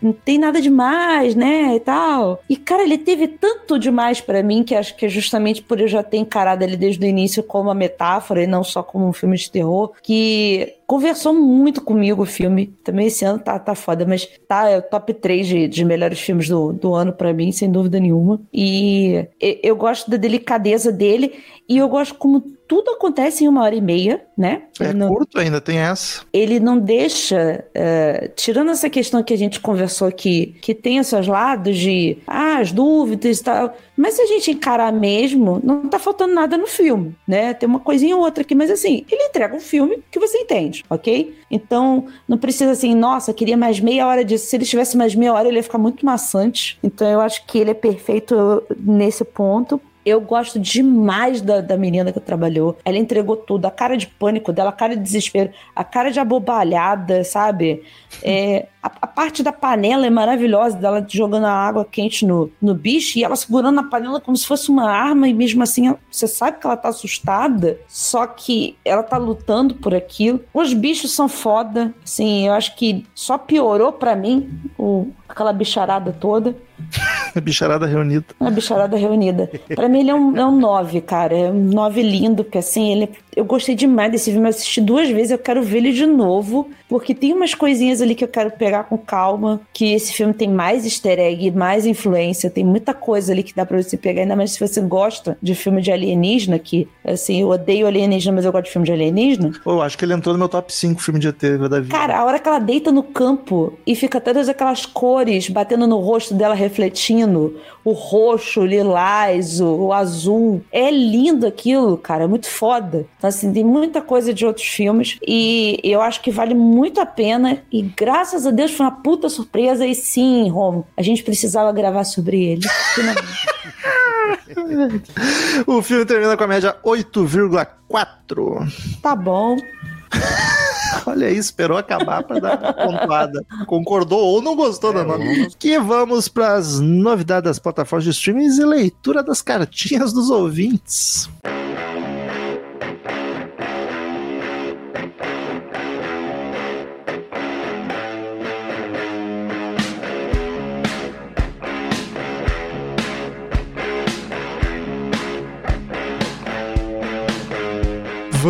não tem nada demais, né? E tal. E, cara, ele teve tanto demais para mim que acho que é justamente por eu já ter encarado ele desde o início como uma metáfora e não só como um filme de terror, que conversou muito comigo o filme. Também esse ano tá, tá foda, mas tá é o top 3 de, de melhores filmes do, do ano para mim, sem dúvida nenhuma. E eu gosto da delicadeza dele e eu gosto como tudo acontece em uma hora e meia, né? É não, curto ainda, tem essa. Ele não deixa, uh, tirando essa questão que a gente conversou aqui, que tem os seus lados de, ah, as dúvidas e tal, mas se a gente encarar mesmo, não tá faltando nada no filme, né? Tem uma coisinha ou outra aqui, mas assim, ele entrega um filme que você entende, ok? Então, não precisa assim, nossa, queria mais meia hora disso. Se ele tivesse mais meia hora, ele ia ficar muito maçante. Então, eu acho que ele é perfeito nesse ponto. Eu gosto demais da, da menina que trabalhou. Ela entregou tudo. A cara de pânico dela, a cara de desespero, a cara de abobalhada, sabe? É, a, a, parte da panela é maravilhosa, dela jogando a água quente no, no bicho e ela segurando a panela como se fosse uma arma, e mesmo assim você sabe que ela tá assustada, só que ela tá lutando por aquilo. Os bichos são foda, assim, eu acho que só piorou para mim o, aquela bicharada toda. A bicharada reunida. A bicharada reunida. Pra mim, ele é um, é um nove, cara. É um nove lindo, porque assim, ele, eu gostei demais desse filme. Eu assisti duas vezes, eu quero ver ele de novo, porque tem umas coisinhas ali que eu quero pegar com calma. Que esse filme tem mais easter egg, mais influência, tem muita coisa ali que dá pra você pegar, ainda mais se você gosta de filme de alienígena, que assim, eu odeio alienígena, mas eu gosto de filme de alienígena. Pô, eu acho que ele entrou no meu top 5 filme de ET da vida. Cara, a hora que ela deita no campo e fica todas aquelas cores batendo no rosto dela, refletindo, o roxo, o lilás, o, o azul. É lindo aquilo, cara, é muito foda. Então, assim, tem muita coisa de outros filmes e eu acho que vale muito a pena. E graças a Deus foi uma puta surpresa. E sim, Rom, a gente precisava gravar sobre ele. o filme termina com a média 8,4. Tá bom. Olha aí, esperou acabar para dar uma pontuada. Concordou ou não gostou é, da nota. Que vamos para as novidades das plataformas de streaming e leitura das cartinhas dos ouvintes.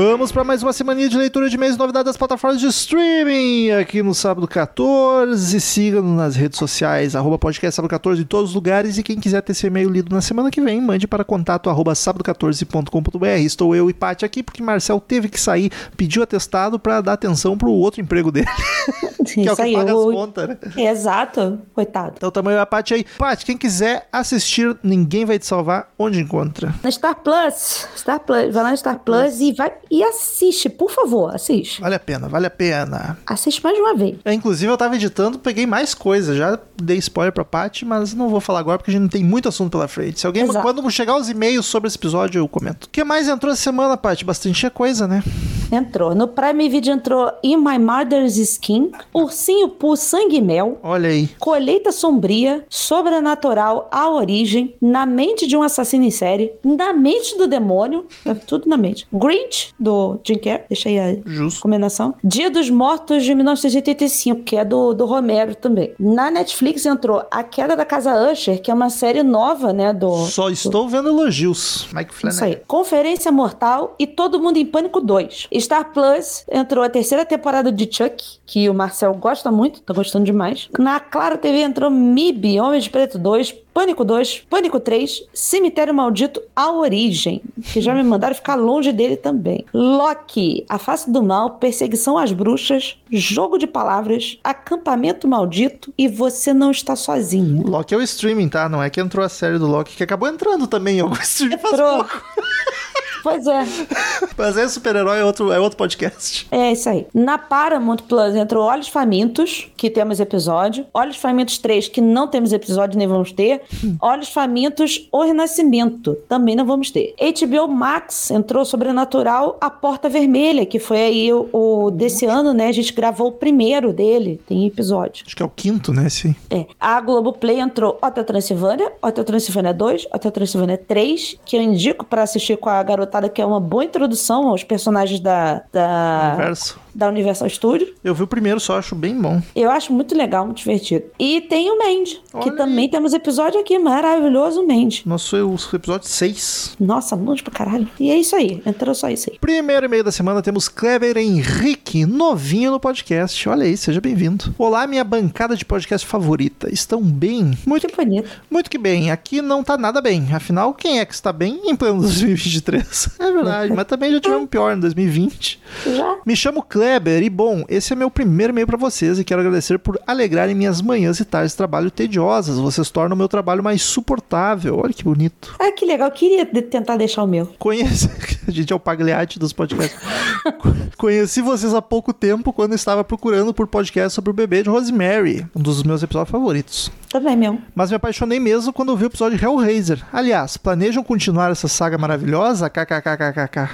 Vamos para mais uma semaninha de leitura de mês e novidades das plataformas de streaming aqui no Sábado 14. Siga-nos nas redes sociais, arroba podcast Sábado 14 em todos os lugares. E quem quiser ter seu e-mail lido na semana que vem, mande para contato arroba sábado14.com.br. Estou eu e Paty aqui porque Marcel teve que sair, pediu atestado para dar atenção pro outro emprego dele. que é o que aí, paga eu- as contas, né? Exato, coitado. Então tamanho a Paty aí. Paty, quem quiser assistir Ninguém Vai Te Salvar, onde encontra? Na Star Plus, Star Plus, vai lá na Star Plus e vai e assiste, por favor, assiste. Vale a pena, vale a pena. Assiste mais uma vez. É, inclusive, eu tava editando, peguei mais coisa. Já dei spoiler pra Paty, mas não vou falar agora porque a gente não tem muito assunto pela frente. Se alguém, Exato. quando chegar os e-mails sobre esse episódio, eu comento. O que mais entrou essa semana, Paty? Bastante coisa, né? Entrou. No Prime Video entrou In My Mother's Skin, Ursinho Poo Sangue e Mel, Olha aí. Colheita Sombria, Sobrenatural, A Origem, Na Mente de um Assassino em Série, Na Mente do Demônio, tá tudo na mente. Grinch, do Jim Carrey, deixa aí a Justo. recomendação. Dia dos Mortos de 1985, que é do, do Romero também. Na Netflix entrou A Queda da Casa Usher, que é uma série nova, né, do... Só estou vendo elogios. Mike Isso Flanagan. aí. Conferência Mortal e Todo Mundo em Pânico 2. Star Plus entrou a terceira temporada de Chuck, que o Marcel gosta muito, tá gostando demais. Na Claro TV entrou MIB, Homem de Preto 2, Pânico 2, Pânico 3, Cemitério Maldito, A Origem, que já me mandaram ficar longe dele também. Loki, A Face do Mal, Perseguição às Bruxas, Jogo de Palavras, Acampamento Maldito e Você Não Está Sozinho. Loki é o streaming, tá? Não é que entrou a série do Loki, que acabou entrando também em algum streaming faz Entrou. pouco. Pois é. Mas é super-herói, é outro, é outro podcast. É isso aí. Na Paramount Plus entrou Olhos Famintos, que temos episódio. Olhos Famintos 3, que não temos episódio, nem vamos ter. Olhos Famintos, O Renascimento, também não vamos ter. HBO Max entrou Sobrenatural, A Porta Vermelha, que foi aí o, o desse ano, né? A gente gravou o primeiro dele, tem episódio. Acho que é o quinto, né? Esse. É. A Globoplay entrou Hotel Transilvânia, Hotel Transilvânia 2, Hotel Transilvânia 3, que eu indico pra assistir com a garotada, que é uma boa introdução aos personagens da, da, Verso. Da Universal Studio. Eu vi o primeiro só, acho bem bom. Eu acho muito legal, muito divertido. E tem o Mandy, que Olha também temos episódio aqui, maravilhoso Mandy. Nosso o episódio 6. Nossa, longe pra caralho. E é isso aí, entrou só isso aí. Primeiro e-mail da semana temos Kleber Henrique, novinho no podcast. Olha aí, seja bem-vindo. Olá, minha bancada de podcast favorita. Estão bem? Muito Que bonito. Muito que bem, aqui não tá nada bem. Afinal, quem é que está bem em pleno 2023? É verdade, mas também já tivemos pior em 2020. Já? Me chamo Kleber e, bom, esse é meu primeiro e-mail para vocês e quero agradecer por alegrarem minhas manhãs e tardes de trabalho tediosas. Vocês tornam o meu trabalho mais suportável. Olha que bonito. Ah, que legal. Eu queria de- tentar deixar o meu. Conheci. A gente é o Pagliatti dos podcasts. Conheci vocês há pouco tempo quando estava procurando por podcast sobre o bebê de Rosemary, um dos meus episódios favoritos. Também meu. Mas me apaixonei mesmo quando vi o episódio de Hellraiser. Aliás, planejam continuar essa saga maravilhosa? KKKKK.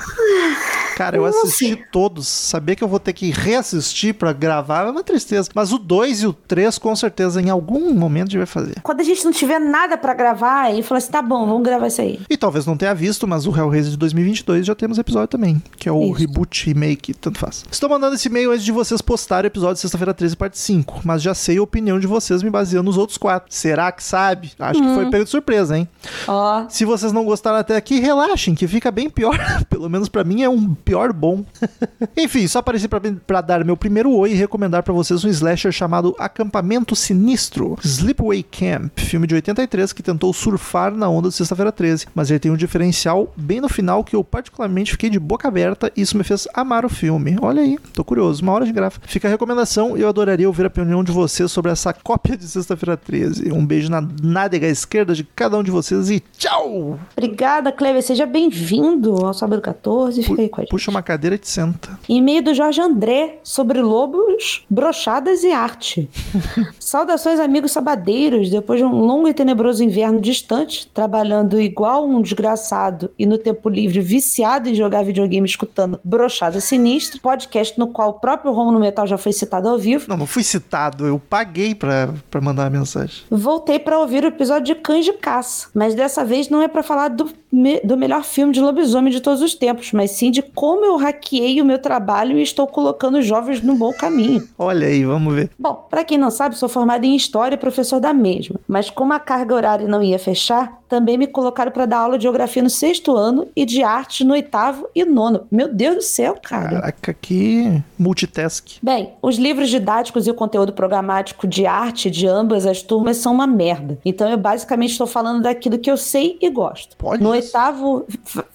Cara, eu assisti todos. Saber que eu vou ter que reassistir pra gravar é uma tristeza. Mas o 2 e o 3, com certeza, em algum momento a gente vai fazer. Quando a gente não tiver nada pra gravar, aí fala assim: tá bom, vamos gravar isso aí. E talvez não tenha visto, mas o Hellraiser de 2022 já temos episódio também, que é o Isso. reboot, remake, tanto faz. Estou mandando esse e-mail antes de vocês postarem o episódio de sexta-feira 13, parte 5, mas já sei a opinião de vocês me baseando nos outros quatro. Será que sabe? Acho que foi pego de surpresa, hein? Ó. Se vocês não gostaram até aqui, relaxem, que fica bem pior. Pelo menos pra mim é um pior bom. Enfim, só apareci pra, pra dar meu primeiro oi e recomendar pra vocês um slasher chamado Acampamento Sinistro, Sleepaway Camp, filme de 83 que tentou surfar na onda de sexta-feira 13, mas ele tem um diferencial bem no final que eu particularmente fiquei de boca aberta e isso me fez amar o filme. Olha aí, tô curioso, uma hora de grafa. Fica a recomendação e eu adoraria ouvir a opinião de vocês sobre essa cópia de sexta-feira 13. Um beijo na nádega esquerda de cada um de vocês e tchau! Obrigada, Cleber. Seja bem-vindo ao Sábado 14. Fica aí com a gente. Puxa uma cadeira e te senta. E-mail do Jorge André sobre lobos, brochadas e arte. Saudações, amigos sabadeiros. Depois de um longo e tenebroso inverno distante, trabalhando igual um desgraçado e no tempo livre viciado em jogar videogame escutando Brochada Sinistra, podcast no qual o próprio Romulo Metal já foi citado ao vivo, Não, não fui citado, eu paguei pra, pra mandar a mensagem. voltei para ouvir o episódio de Cães de Caça. Mas dessa vez não é para falar do, me- do melhor filme de lobisomem de todos os tempos, mas sim de como eu hackeei o meu trabalho e estou colocando os jovens no bom caminho. Olha aí, vamos ver. Bom, para quem não sabe, sou formada em História e professor da mesma. Mas como a carga horária não ia fechar, Também me colocaram para dar aula de geografia no sexto ano e de arte no oitavo e nono. Meu Deus do céu, cara. Caraca, que multitask. Bem, os livros didáticos e o conteúdo programático de arte de ambas as turmas são uma merda. Então eu basicamente estou falando daquilo que eu sei e gosto. Pode no isso. oitavo,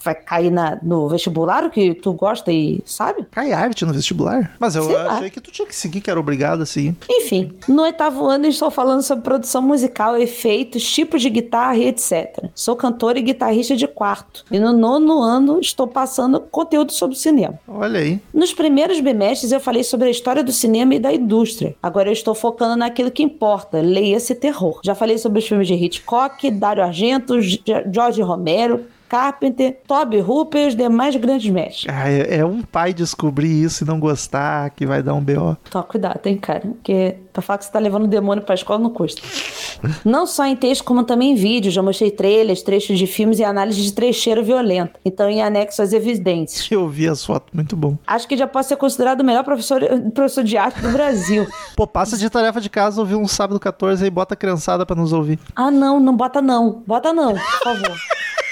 vai cair na- no vestibular o que tu gosta e sabe? Cai arte no vestibular? Mas eu Sei lá. achei que tu tinha que seguir, que era obrigado a seguir. Enfim, no oitavo ano eu estou falando sobre produção musical, efeitos, tipos de guitarra e etc. Sou cantora e guitarrista de quarto. E no nono ano estou passando conteúdo sobre cinema. Olha aí. Nos primeiros bimestres eu falei sobre a história do cinema e da indústria. Agora eu estou focando naquilo que importa, leia-se terror. Já falei sobre os filmes de Hitchcock, Dario Argento, J- George Romero, Carpenter, Toby Hooper e os demais grandes mestres. Ah, é, é um pai descobrir isso e não gostar, que vai dar um B.O. Toma cuidado, hein, cara? Porque pra falar que você tá levando o demônio pra escola não custa. Não só em texto, como também em vídeo. Já mostrei trailers, trechos de filmes e análise de trecheiro violento. Então, em anexo às evidências. Eu vi as fotos, muito bom. Acho que já posso ser considerado o melhor professor, professor de arte do Brasil. Pô, passa de tarefa de casa, ouvir um sábado 14 e bota a criançada pra nos ouvir. Ah, não, não bota não. Bota não, por favor.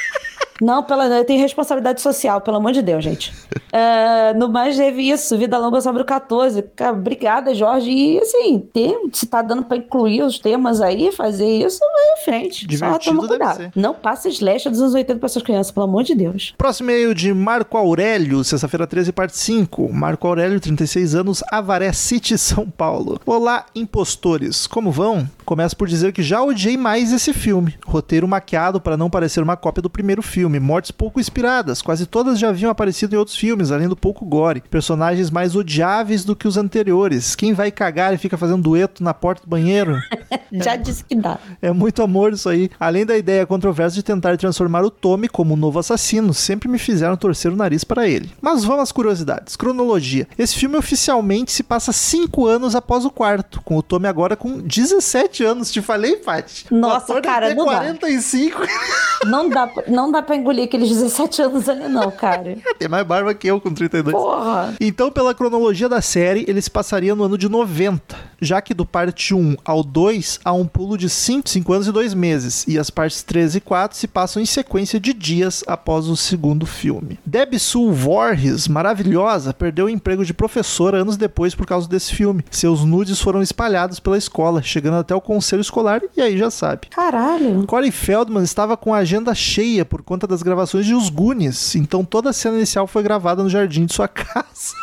Não, pela, eu tenho responsabilidade social, pelo amor de Deus, gente. É, no mais, teve isso, Vida Longa sobre o 14. Cara, obrigada, Jorge. E assim, tem, se tá dando pra incluir os temas aí, fazer isso, vai em frente. Só Divertido toma deve cuidado. ser. Não passa slash dos anos 80 para suas crianças, pelo amor de Deus. Próximo e-mail de Marco Aurélio, sexta-feira 13, parte 5. Marco Aurélio, 36 anos, Avaré City, São Paulo. Olá, impostores. Como vão? Começo por dizer que já odiei mais esse filme. Roteiro maquiado para não parecer uma cópia do primeiro filme. Mortes pouco inspiradas. Quase todas já haviam aparecido em outros filmes, além do pouco gore. Personagens mais odiáveis do que os anteriores. Quem vai cagar e fica fazendo dueto na porta do banheiro? Já disse que dá. É muito amor isso aí. Além da ideia controversa de tentar transformar o Tommy como um novo assassino, sempre me fizeram torcer o nariz para ele. Mas vamos às curiosidades. Cronologia. Esse filme oficialmente se passa 5 anos após o quarto, com o Tommy agora com 17 anos. Te falei, Paty? Nossa, o ator deve cara, não dá. 45. Não dá, não dá pra engolir aqueles 17 anos ali, não, cara. Tem mais barba que eu com 32. Porra. Então, pela cronologia da série, ele se passaria no ano de 90, já que do parte 1 ao 2 há um pulo de 5, 5 anos e 2 meses, e as partes 3 e 4 se passam em sequência de dias após o segundo filme. Deb Sue Voorhees, maravilhosa, perdeu o emprego de professora anos depois por causa desse filme. Seus nudes foram espalhados pela escola, chegando até o conselho escolar, e aí já sabe. Caralho. Corey Feldman estava com a agenda cheia por conta das gravações de Os Goonies, então toda a cena inicial foi gravada no jardim de sua casa.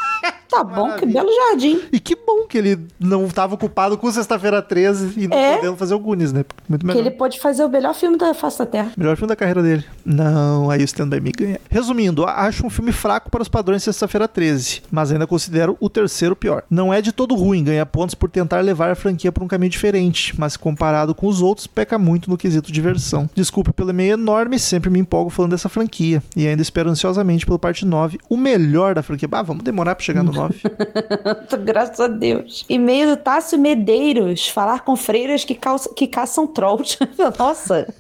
Tá bom, que belo jardim. E que bom que ele não estava ocupado com Sexta-feira 13 e não É. podendo fazer o Goonies, né? Muito Que melhor. ele pode fazer o melhor filme da face da Terra. Melhor filme da carreira dele. Não, aí o Stand By Me ganha. Resumindo, acho um filme fraco para os padrões de Sexta-feira 13, mas ainda considero o terceiro pior. Não é de todo ruim, ganha pontos por tentar levar a franquia por um caminho diferente, mas comparado com os outros, peca muito no quesito diversão. Desculpe pelo e-mail enorme, sempre me empolgo falando dessa franquia, e ainda espero ansiosamente pelo parte 9, o melhor da franquia. Ah, vamos demorar para chegar no 9. Graças a Deus. E-mail do Tássio Medeiros. Falar com freiras que, calça- que caçam trolls. Nossa.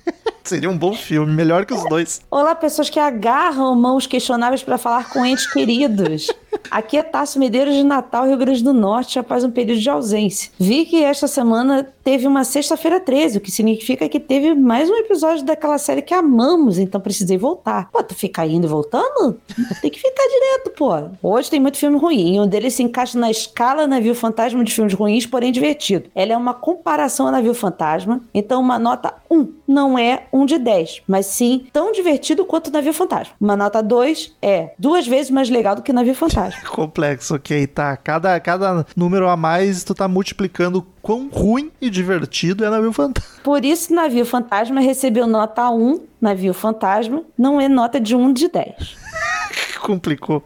Seria um bom filme, melhor que os dois. Olá, pessoas que agarram mãos questionáveis para falar com entes queridos. Aqui é Tássio Medeiros de Natal, Rio Grande do Norte, após um período de ausência. Vi que esta semana teve uma sexta-feira 13, o que significa que teve mais um episódio daquela série que amamos, então precisei voltar. Pô, tu fica indo e voltando? Tem que ficar direto, pô. Hoje tem muito filme ruim, e um deles se encaixa na escala Navio Fantasma de filmes ruins, porém divertido. Ela é uma comparação a Navio Fantasma, então uma nota 1 não é um de 10, mas sim tão divertido quanto Navio Fantasma. Uma nota 2 é duas vezes mais legal do que Navio Fantasma. Complexo, ok, tá. Cada, cada número a mais, tu tá multiplicando quão ruim e divertido é Navio Fantasma. Por isso, Navio Fantasma recebeu nota 1, Navio Fantasma, não é nota de 1 de 10. Complicou.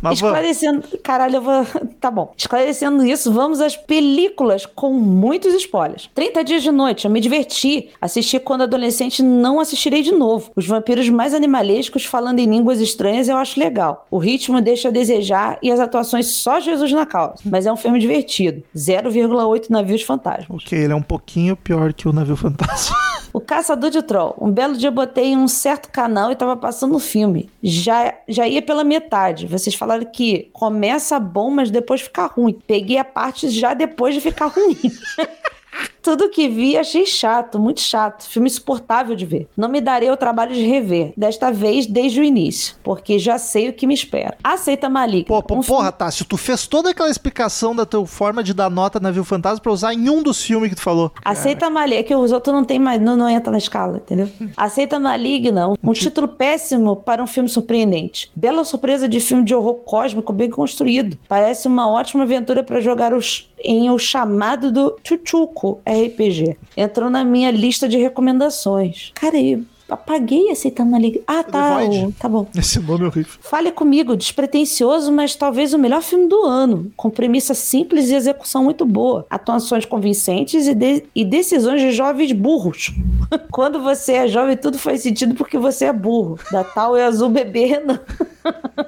Mas. Esclarecendo. Caralho, eu vou. Tá bom. Esclarecendo isso, vamos às películas com muitos spoilers. 30 Dias de Noite, eu me diverti. Assisti quando adolescente, não assistirei de novo. Os vampiros mais animalescos falando em línguas estranhas eu acho legal. O ritmo deixa a desejar e as atuações só Jesus na causa. Mas é um filme divertido. 0,8 navios fantasmas. Ok, ele é um pouquinho pior que o Navio Fantasma. O Caçador de Troll. Um belo dia eu botei em um certo canal e tava passando o filme. Já, já ia pela metade. Vocês falaram que começa bom, mas depois fica ruim. Peguei a parte já depois de ficar ruim. Tudo que vi achei chato, muito chato. Filme insuportável de ver. Não me darei o trabalho de rever. Desta vez, desde o início. Porque já sei o que me espera. Aceita Malik. Pô, pô, Um porra, Tássio, tu fez toda aquela explicação da tua forma de dar nota Navio Fantasma pra usar em um dos filmes que tu falou. Aceita Maligna, que os outros não tem mais, não, não entra na escala, entendeu? Aceita Maligna, um título péssimo para um filme surpreendente. Bela surpresa de filme de horror cósmico bem construído. Parece uma ótima aventura para jogar os, em o chamado do Chuchuco RPG. Entrou na minha lista de recomendações. Cara, eu apaguei Aceita Maligna. Ah, tá, o- tá bom. Esse nome é horrível. Fale comigo, despretensioso, mas talvez o melhor filme do ano, com premissa simples e execução muito boa, atuações convincentes e, de- e decisões de jovens burros. Quando você é jovem, tudo faz sentido porque você é burro. Da tal e azul bebê.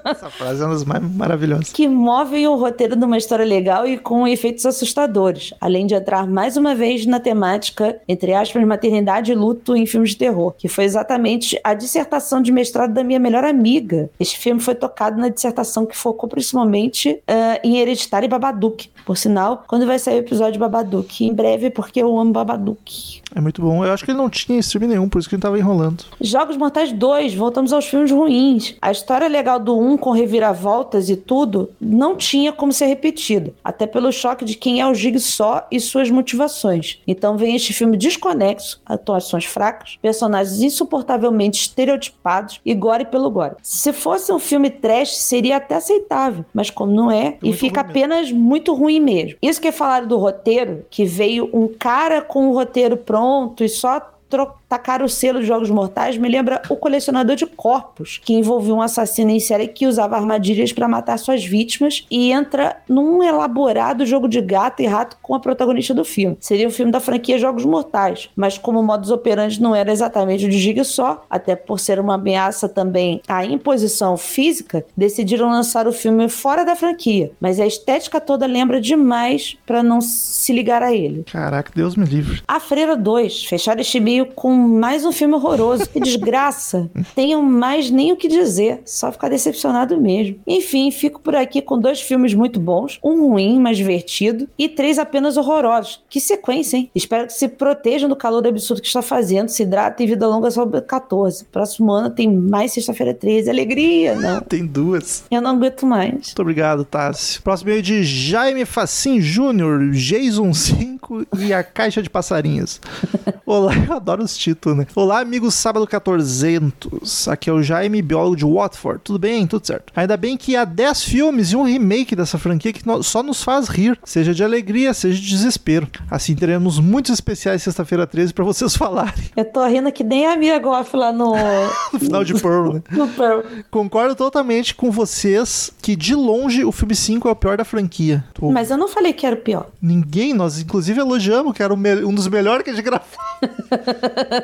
Essa frase é uma das mais maravilhosas. que movem o roteiro de uma história legal e com efeitos assustadores, além de entrar mais uma vez na temática, entre aspas, maternidade e luto em filmes de terror, que foi exatamente a dissertação de mestrado da minha melhor amiga. Este filme foi tocado na dissertação que focou principalmente ah, em Hereditário e Babadook. Por sinal, quando vai sair o episódio de Babadook? Em breve, porque eu amo Babadook. É muito bom. Eu acho que ele não tinha stream nenhum, por isso que ele tava enrolando. Jogos Mortais 2, voltamos aos filmes ruins. A história legal do 1 com reviravoltas e tudo não tinha como ser repetida, até pelo choque de quem é o Jigsaw e suas motivações. Então vem este filme desconexo, atuações fracas, personagens insuportavelmente estereotipados e gore pelo gore. Se fosse um filme trash, seria até aceitável, mas como não é, e muito fica ruim mesmo. apenas muito ruim mesmo. Isso que é falar do roteiro, que veio um cara com o roteiro pronto e só tro- tacar o selo de Jogos Mortais me lembra o colecionador de corpos, que envolvia um assassino em série que usava armadilhas para matar suas vítimas e entra num elaborado jogo de gato e rato com a protagonista do filme. Seria um filme da franquia Jogos Mortais, mas como o modus operandi não era exatamente o de Jigsaw, até por ser uma ameaça também à imposição física, decidiram lançar o filme fora da franquia, mas a estética toda lembra demais para não se ligar a ele. Caraca, Deus me livre. A Freira 2, fechar este e-mail com mais um filme horroroso. Que desgraça. Tenho mais nem o que dizer, só ficar decepcionado mesmo. Enfim, fico por aqui com dois filmes muito bons, um ruim, mas divertido, e três apenas horrorosos. Que sequência, hein? Espero que se protejam do calor absurdo que está fazendo, se hidratem e vida longa sobre 14. Próximo ano tem mais sexta-feira 13. Alegria, não. Tem duas. Eu não aguento mais. Muito obrigado, Tassi. Próximo e-mail de Jaime Facim Júnior, Jason 5 e a Caixa de Passarinhos. Olá, eu adoro os títulos, né? Olá, amigos Sábado 1400. Aqui é o Jaime, biólogo de Watford. Tudo bem? Tudo certo. Ainda bem que há 10 filmes e um remake dessa franquia que só nos faz rir, seja de alegria, seja de desespero. Assim teremos muitos especiais sexta-feira 13 pra vocês falarem. Eu tô rindo que nem a Mia Goff lá no. No final de Pearl, né? no Pearl. Concordo totalmente com vocês que, de longe, o filme 5 é o pior da franquia. Tô- Mas eu não falei que era o pior. Ninguém, nós inclusive elogiamos que era um dos melhores que a gente gravou.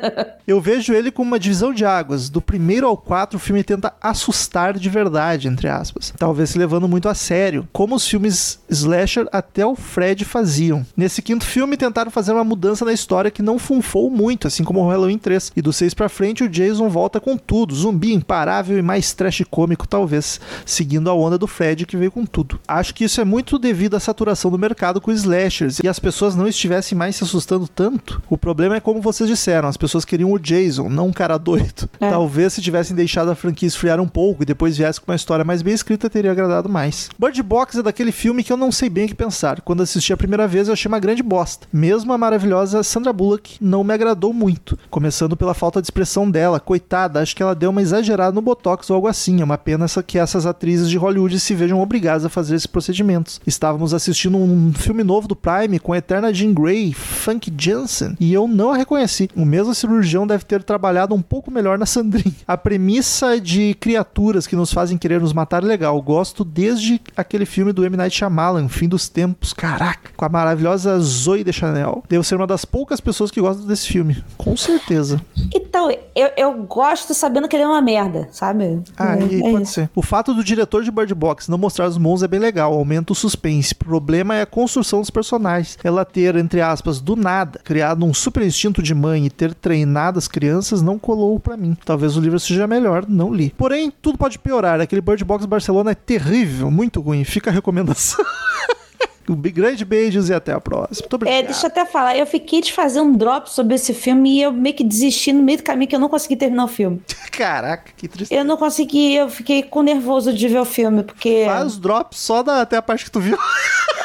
Eu vejo ele como uma divisão de águas. Do primeiro ao quatro, o filme tenta assustar de verdade, entre aspas. Talvez se levando muito a sério, como os filmes slasher até o Fred faziam. Nesse quinto filme, tentaram fazer uma mudança na história que não funfou muito, assim como o Halloween 3. E do 6 pra frente, o Jason volta com tudo. Zumbi imparável e mais trash cômico, talvez, seguindo a onda do Fred que veio com tudo. Acho que isso é muito devido à saturação do mercado com slashers e as pessoas não estivessem mais se assustando tanto. O problema é como vocês disseram, as pessoas queriam o Jason, não um cara doido. É. Talvez se tivessem deixado a franquia esfriar um pouco e depois viesse com uma história mais bem escrita, teria agradado mais. Bird Box é daquele filme que eu não sei bem o que pensar. Quando assisti a primeira vez, eu achei uma grande bosta. Mesmo a maravilhosa Sandra Bullock não me agradou muito. Começando pela falta de expressão dela. Coitada, acho que ela deu uma exagerada no Botox ou algo assim. É uma pena que essas atrizes de Hollywood se vejam obrigadas a fazer esses procedimentos. Estávamos assistindo um filme novo do Prime com a eterna Jean Grey, Funk Jansen, e eu não a reconheci. O mesmo cirurgião deve ter trabalhado um pouco melhor na Sandrinha. A premissa de criaturas que nos fazem querer nos matar é legal. Gosto desde aquele filme do M. Night Shyamalan, Fim dos Tempos. Caraca, com a maravilhosa Zoe de Chanel. Devo ser uma das poucas pessoas que gostam desse filme. Com certeza. Então, eu, eu gosto sabendo que ele é uma merda, sabe? Ah, e é pode isso. ser. O fato do diretor de Bird Box não mostrar os monstros é bem legal, aumenta o suspense. O problema é a construção dos personagens. Ela ter, entre aspas, do nada, criado um super instinto de mãe e ter treinado as crianças não colou pra mim. Talvez o livro seja melhor, não li. Porém, tudo pode piorar. Aquele Bird Box Barcelona é terrível, muito ruim. Fica a recomendação. Um grande beijos e até a próxima. Muito obrigado. É, deixa eu até falar, eu fiquei de fazer um drop sobre esse filme e eu meio que desisti no meio do caminho que eu não consegui terminar o filme. Caraca, que triste. Eu não consegui, eu fiquei com nervoso de ver o filme, porque. Faz drop só da, até a parte que tu viu.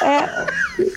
É,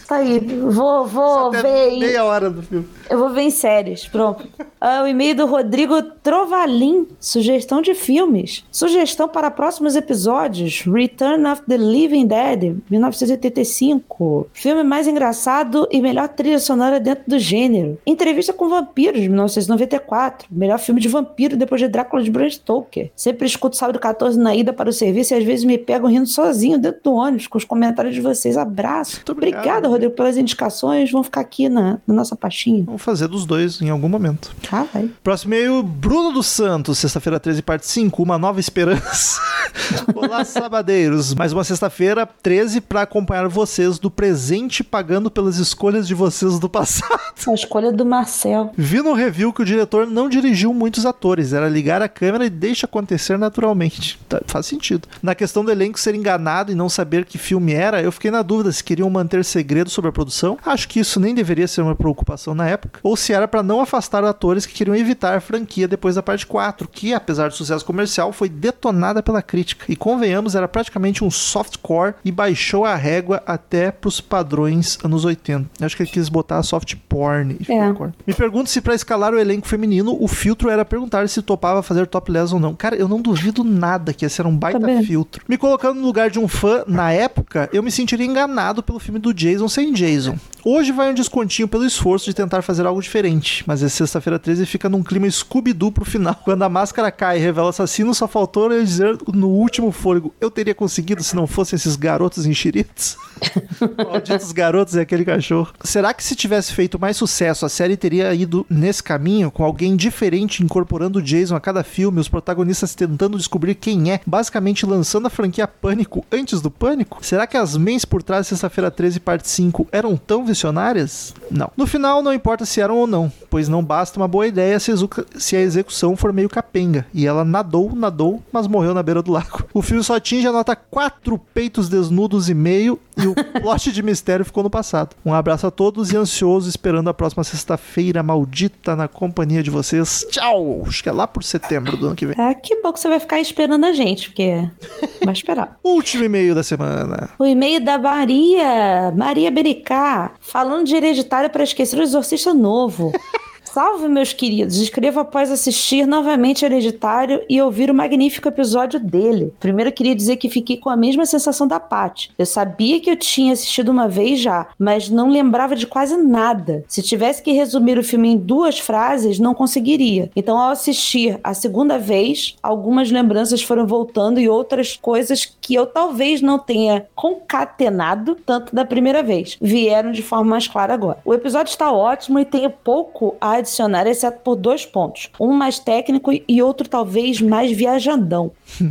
tá aí. Vou, vou ver. em- meia hora do filme. Eu vou ver em séries, pronto. Ah, o e-mail do Rodrigo Trovalim, sugestão de filmes. Sugestão para próximos episódios: Return of the Living Dead, 1985. Filme mais engraçado e melhor trilha sonora dentro do gênero. Entrevista com Vampiros, 1994. Melhor filme de vampiro depois de Drácula de Bram Stoker. Sempre escuto sábado 14 na ida para o serviço e às vezes me pego rindo sozinho dentro do ônibus com os comentários de vocês. Abraço. Muito obrigado. Obrigada, Rodrigo, pelas indicações. Vão ficar aqui na, na nossa pastinha. Vamos fazer dos dois em algum momento. Ah, vai. Próximo e-mail, Bruno dos Santos, sexta-feira 13, parte 5, Uma Nova Esperança. Olá, sabadeiros. Mais uma sexta-feira 13 para acompanhar vocês do presente, pagando pelas escolhas de vocês do passado. A escolha do Marcel. Vi no review que o diretor não dirigiu muitos atores, era ligar a câmera e deixa acontecer naturalmente. Tá, faz sentido. Na questão do elenco ser enganado e não saber que filme era, eu fiquei na dúvida se queriam manter segredo sobre a produção. Acho que isso nem deveria ser uma preocupação na época. Ou se era para não afastar atores que queriam evitar a franquia depois da parte 4, que, apesar do sucesso comercial, foi detonada pela crítica. E convenhamos, era praticamente um softcore e baixou a régua até pros padrões anos 80. Acho que ele quis botar soft porn. e É. Me pergunto se pra escalar o elenco feminino, o filtro era perguntar se topava fazer topless ou não. Cara, eu não duvido nada que esse era um baita Também. filtro. Me colocando no lugar de um fã, na época, eu me sentiria enganado pelo filme do Jason sem Jason. Hoje vai um descontinho pelo esforço de tentar fazer algo diferente, mas essa sexta-feira 13 fica num clima Scooby-Doo pro final. Quando a máscara cai e revela o assassino, só faltou eu dizer no último fôlego, eu teria conseguido se não fossem esses garotos enxeritos. Malditos garotos e aquele cachorro. Será que se tivesse feito mais sucesso, a série teria ido nesse caminho, com alguém diferente incorporando o Jason a cada filme, os protagonistas tentando descobrir quem é, basicamente lançando a franquia Pânico antes do Pânico? Será que as mens por trás de Sexta-feira 13, parte 5 eram tão visionárias? Não. No final, não importa se eram ou não, pois não basta uma boa ideia se, se a execução for meio capenga. E ela nadou, nadou, mas morreu na beira do lago. O filme só atinge a nota 4 peitos desnudos e meio e o plot de mistério ficou no passado. Um abraço a todos e ansioso esperando a próxima sexta-feira maldita na companhia de vocês. Tchau! Acho que é lá por setembro do ano que vem. Ah, que bom que você vai ficar esperando a gente, porque vai esperar. Último e-mail da semana. O e-mail da Maria, Maria Bericá, falando de hereditário para esquecer o exorcista novo. Salve, meus queridos! Escrevo após assistir novamente Hereditário e ouvir o magnífico episódio dele. Primeiro, queria dizer que fiquei com a mesma sensação da Paty. Eu sabia que eu tinha assistido uma vez já, mas não lembrava de quase nada. Se tivesse que resumir o filme em duas frases, não conseguiria. Então, ao assistir a segunda vez, algumas lembranças foram voltando e outras coisas que eu talvez não tenha concatenado tanto da primeira vez vieram de forma mais clara agora. O episódio está ótimo e tenho pouco a adicionar, exceto por dois pontos. Um mais técnico e outro talvez mais viajandão.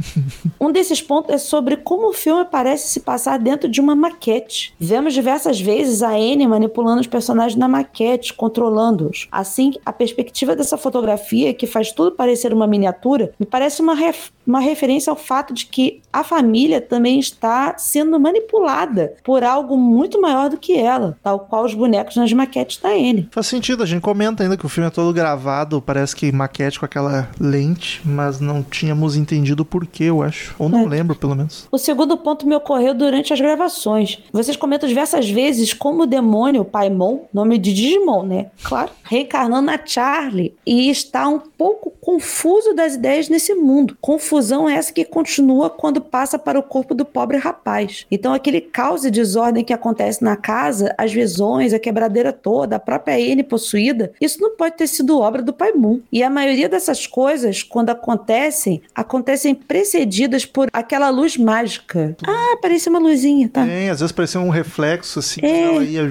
Um desses pontos é sobre como o filme parece se passar dentro de uma maquete. Vemos diversas vezes a Anne manipulando os personagens na maquete, controlando-os. Assim, a perspectiva dessa fotografia, que faz tudo parecer uma miniatura, me parece uma, ref- uma referência ao fato de que a família também está sendo manipulada por algo muito maior do que ela, tal qual os bonecos nas maquetes da Anne. Faz sentido, a gente comenta ainda que o filme é todo gravado, parece que maquete com aquela lente, mas não tínhamos entendido o porquê, eu acho. Ou não É. lembro, pelo menos. O segundo ponto me ocorreu durante as gravações. Vocês comentam diversas vezes como o demônio, o Paimon, nome de Digimon, né? Claro. Reencarnando a Charlie. E está um pouco confuso das ideias nesse mundo. Confusão essa que continua quando passa para o corpo do pobre rapaz. Então, aquele caos e desordem que acontece na casa, as visões, a quebradeira toda, a própria N possuída, isso não pode ter sido obra do Paimon. E a maioria dessas coisas, quando acontecem, acontecem precedidas por aquela luz mágica. Ah, parecia uma luzinha, tá? Tem, às vezes parecia um reflexo, assim, É. ela ia,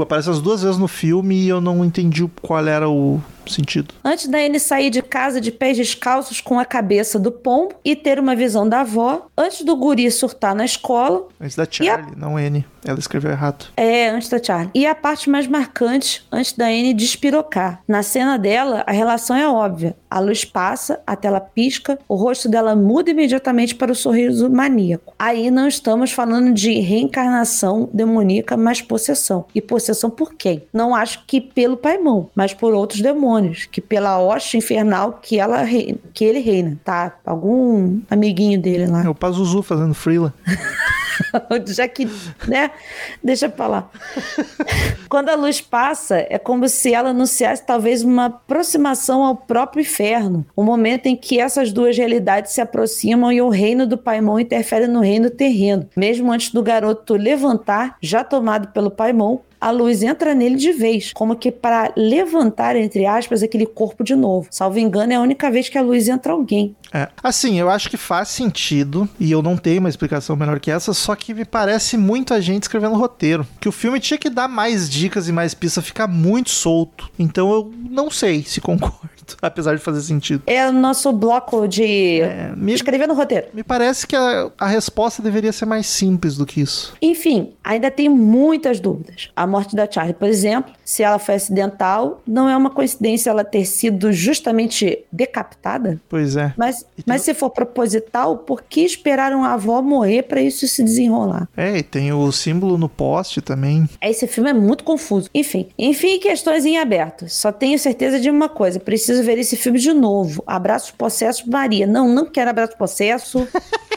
aparece as duas vezes no filme e eu não entendi qual era o sentido. Antes da Anne sair de casa de pés descalços com a cabeça do pombo e ter uma visão da avó, antes do guri surtar na escola, Antes da Charlie, não N. Ela escreveu errado. É, antes da Charlie. E a parte mais marcante, antes da Anne despirocar. Na cena dela, a relação é óbvia. A luz passa, a tela pisca, o rosto dela muda imediatamente para o sorriso maníaco. Aí não estamos falando de reencarnação demoníaca, mas possessão. E possessão por quem? Não acho que pelo Paimon, mas por outros demônios, que pela hoste infernal que, ela, que ele reina, tá? Algum amiguinho dele lá. É o Pazuzu fazendo freela. Já que, né? Deixa pra lá. Quando a luz passa, é como se ela anunciasse talvez uma aproximação ao próprio inferno. O um momento em que essas duas realidades se aproximam e o reino do Paimon interfere no reino terreno. Mesmo antes do garoto levantar, já tomado pelo Paimon, a luz entra nele de vez, como que para levantar, entre aspas, aquele corpo de novo. Salvo engano, é a única vez que a luz entra alguém. É. Assim, eu acho que faz sentido, e eu não tenho uma explicação melhor que essa, só que me parece muito a gente escrevendo roteiro. Que o filme tinha que dar mais dicas e mais pistas, ficar muito solto. Então eu não sei se concordo, apesar de fazer sentido. É o nosso bloco de é, me, escrever no roteiro. Me parece que a, a resposta deveria ser mais simples do que isso. Enfim, ainda tem muitas dúvidas. A morte da Charlie, por exemplo, se ela foi acidental, não é uma coincidência ela ter sido justamente decapitada? Pois é. Mas, mas se for proposital, por que esperaram a avó morrer para isso se desenrolar? É, e tem o símbolo no poste também. Esse filme é muito confuso. Enfim, enfim, questões em aberto. Só tenho certeza de uma coisa: preciso ver esse filme de novo. Abraços possesso Maria. Não, não quero abraço possesso.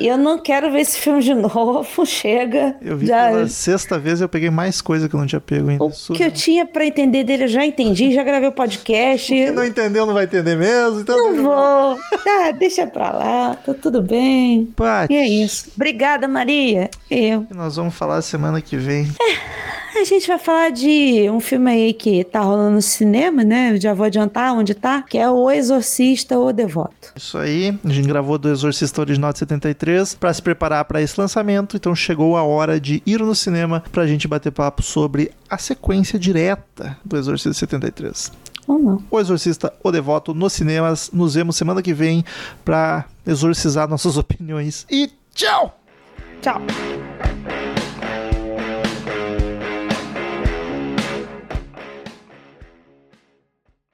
Eu não quero ver esse filme de novo, chega. Eu vi já... pela sexta vez eu peguei mais coisa que eu não tinha pego ainda. O que eu tinha para entender dele eu já entendi, já gravei o podcast. Quem não entendeu não vai entender mesmo, então... Não vou. Ah, deixa pra lá, tá tudo bem. Pati. E é isso. Obrigada, Maria. Eu. E nós vamos falar semana que vem. A gente vai falar de um filme aí que tá rolando no cinema, né? Eu já vou adiantar onde tá, que é O Exorcista ou Devoto. Isso aí, a gente gravou do Exorcista original de 73 para se preparar para esse lançamento, então chegou a hora de ir no cinema pra gente bater papo sobre a sequência direta do Exorcista 73. Ou não. O Exorcista, o Devoto, nos cinemas. Nos vemos semana que vem para exorcizar nossas opiniões. E tchau! Tchau!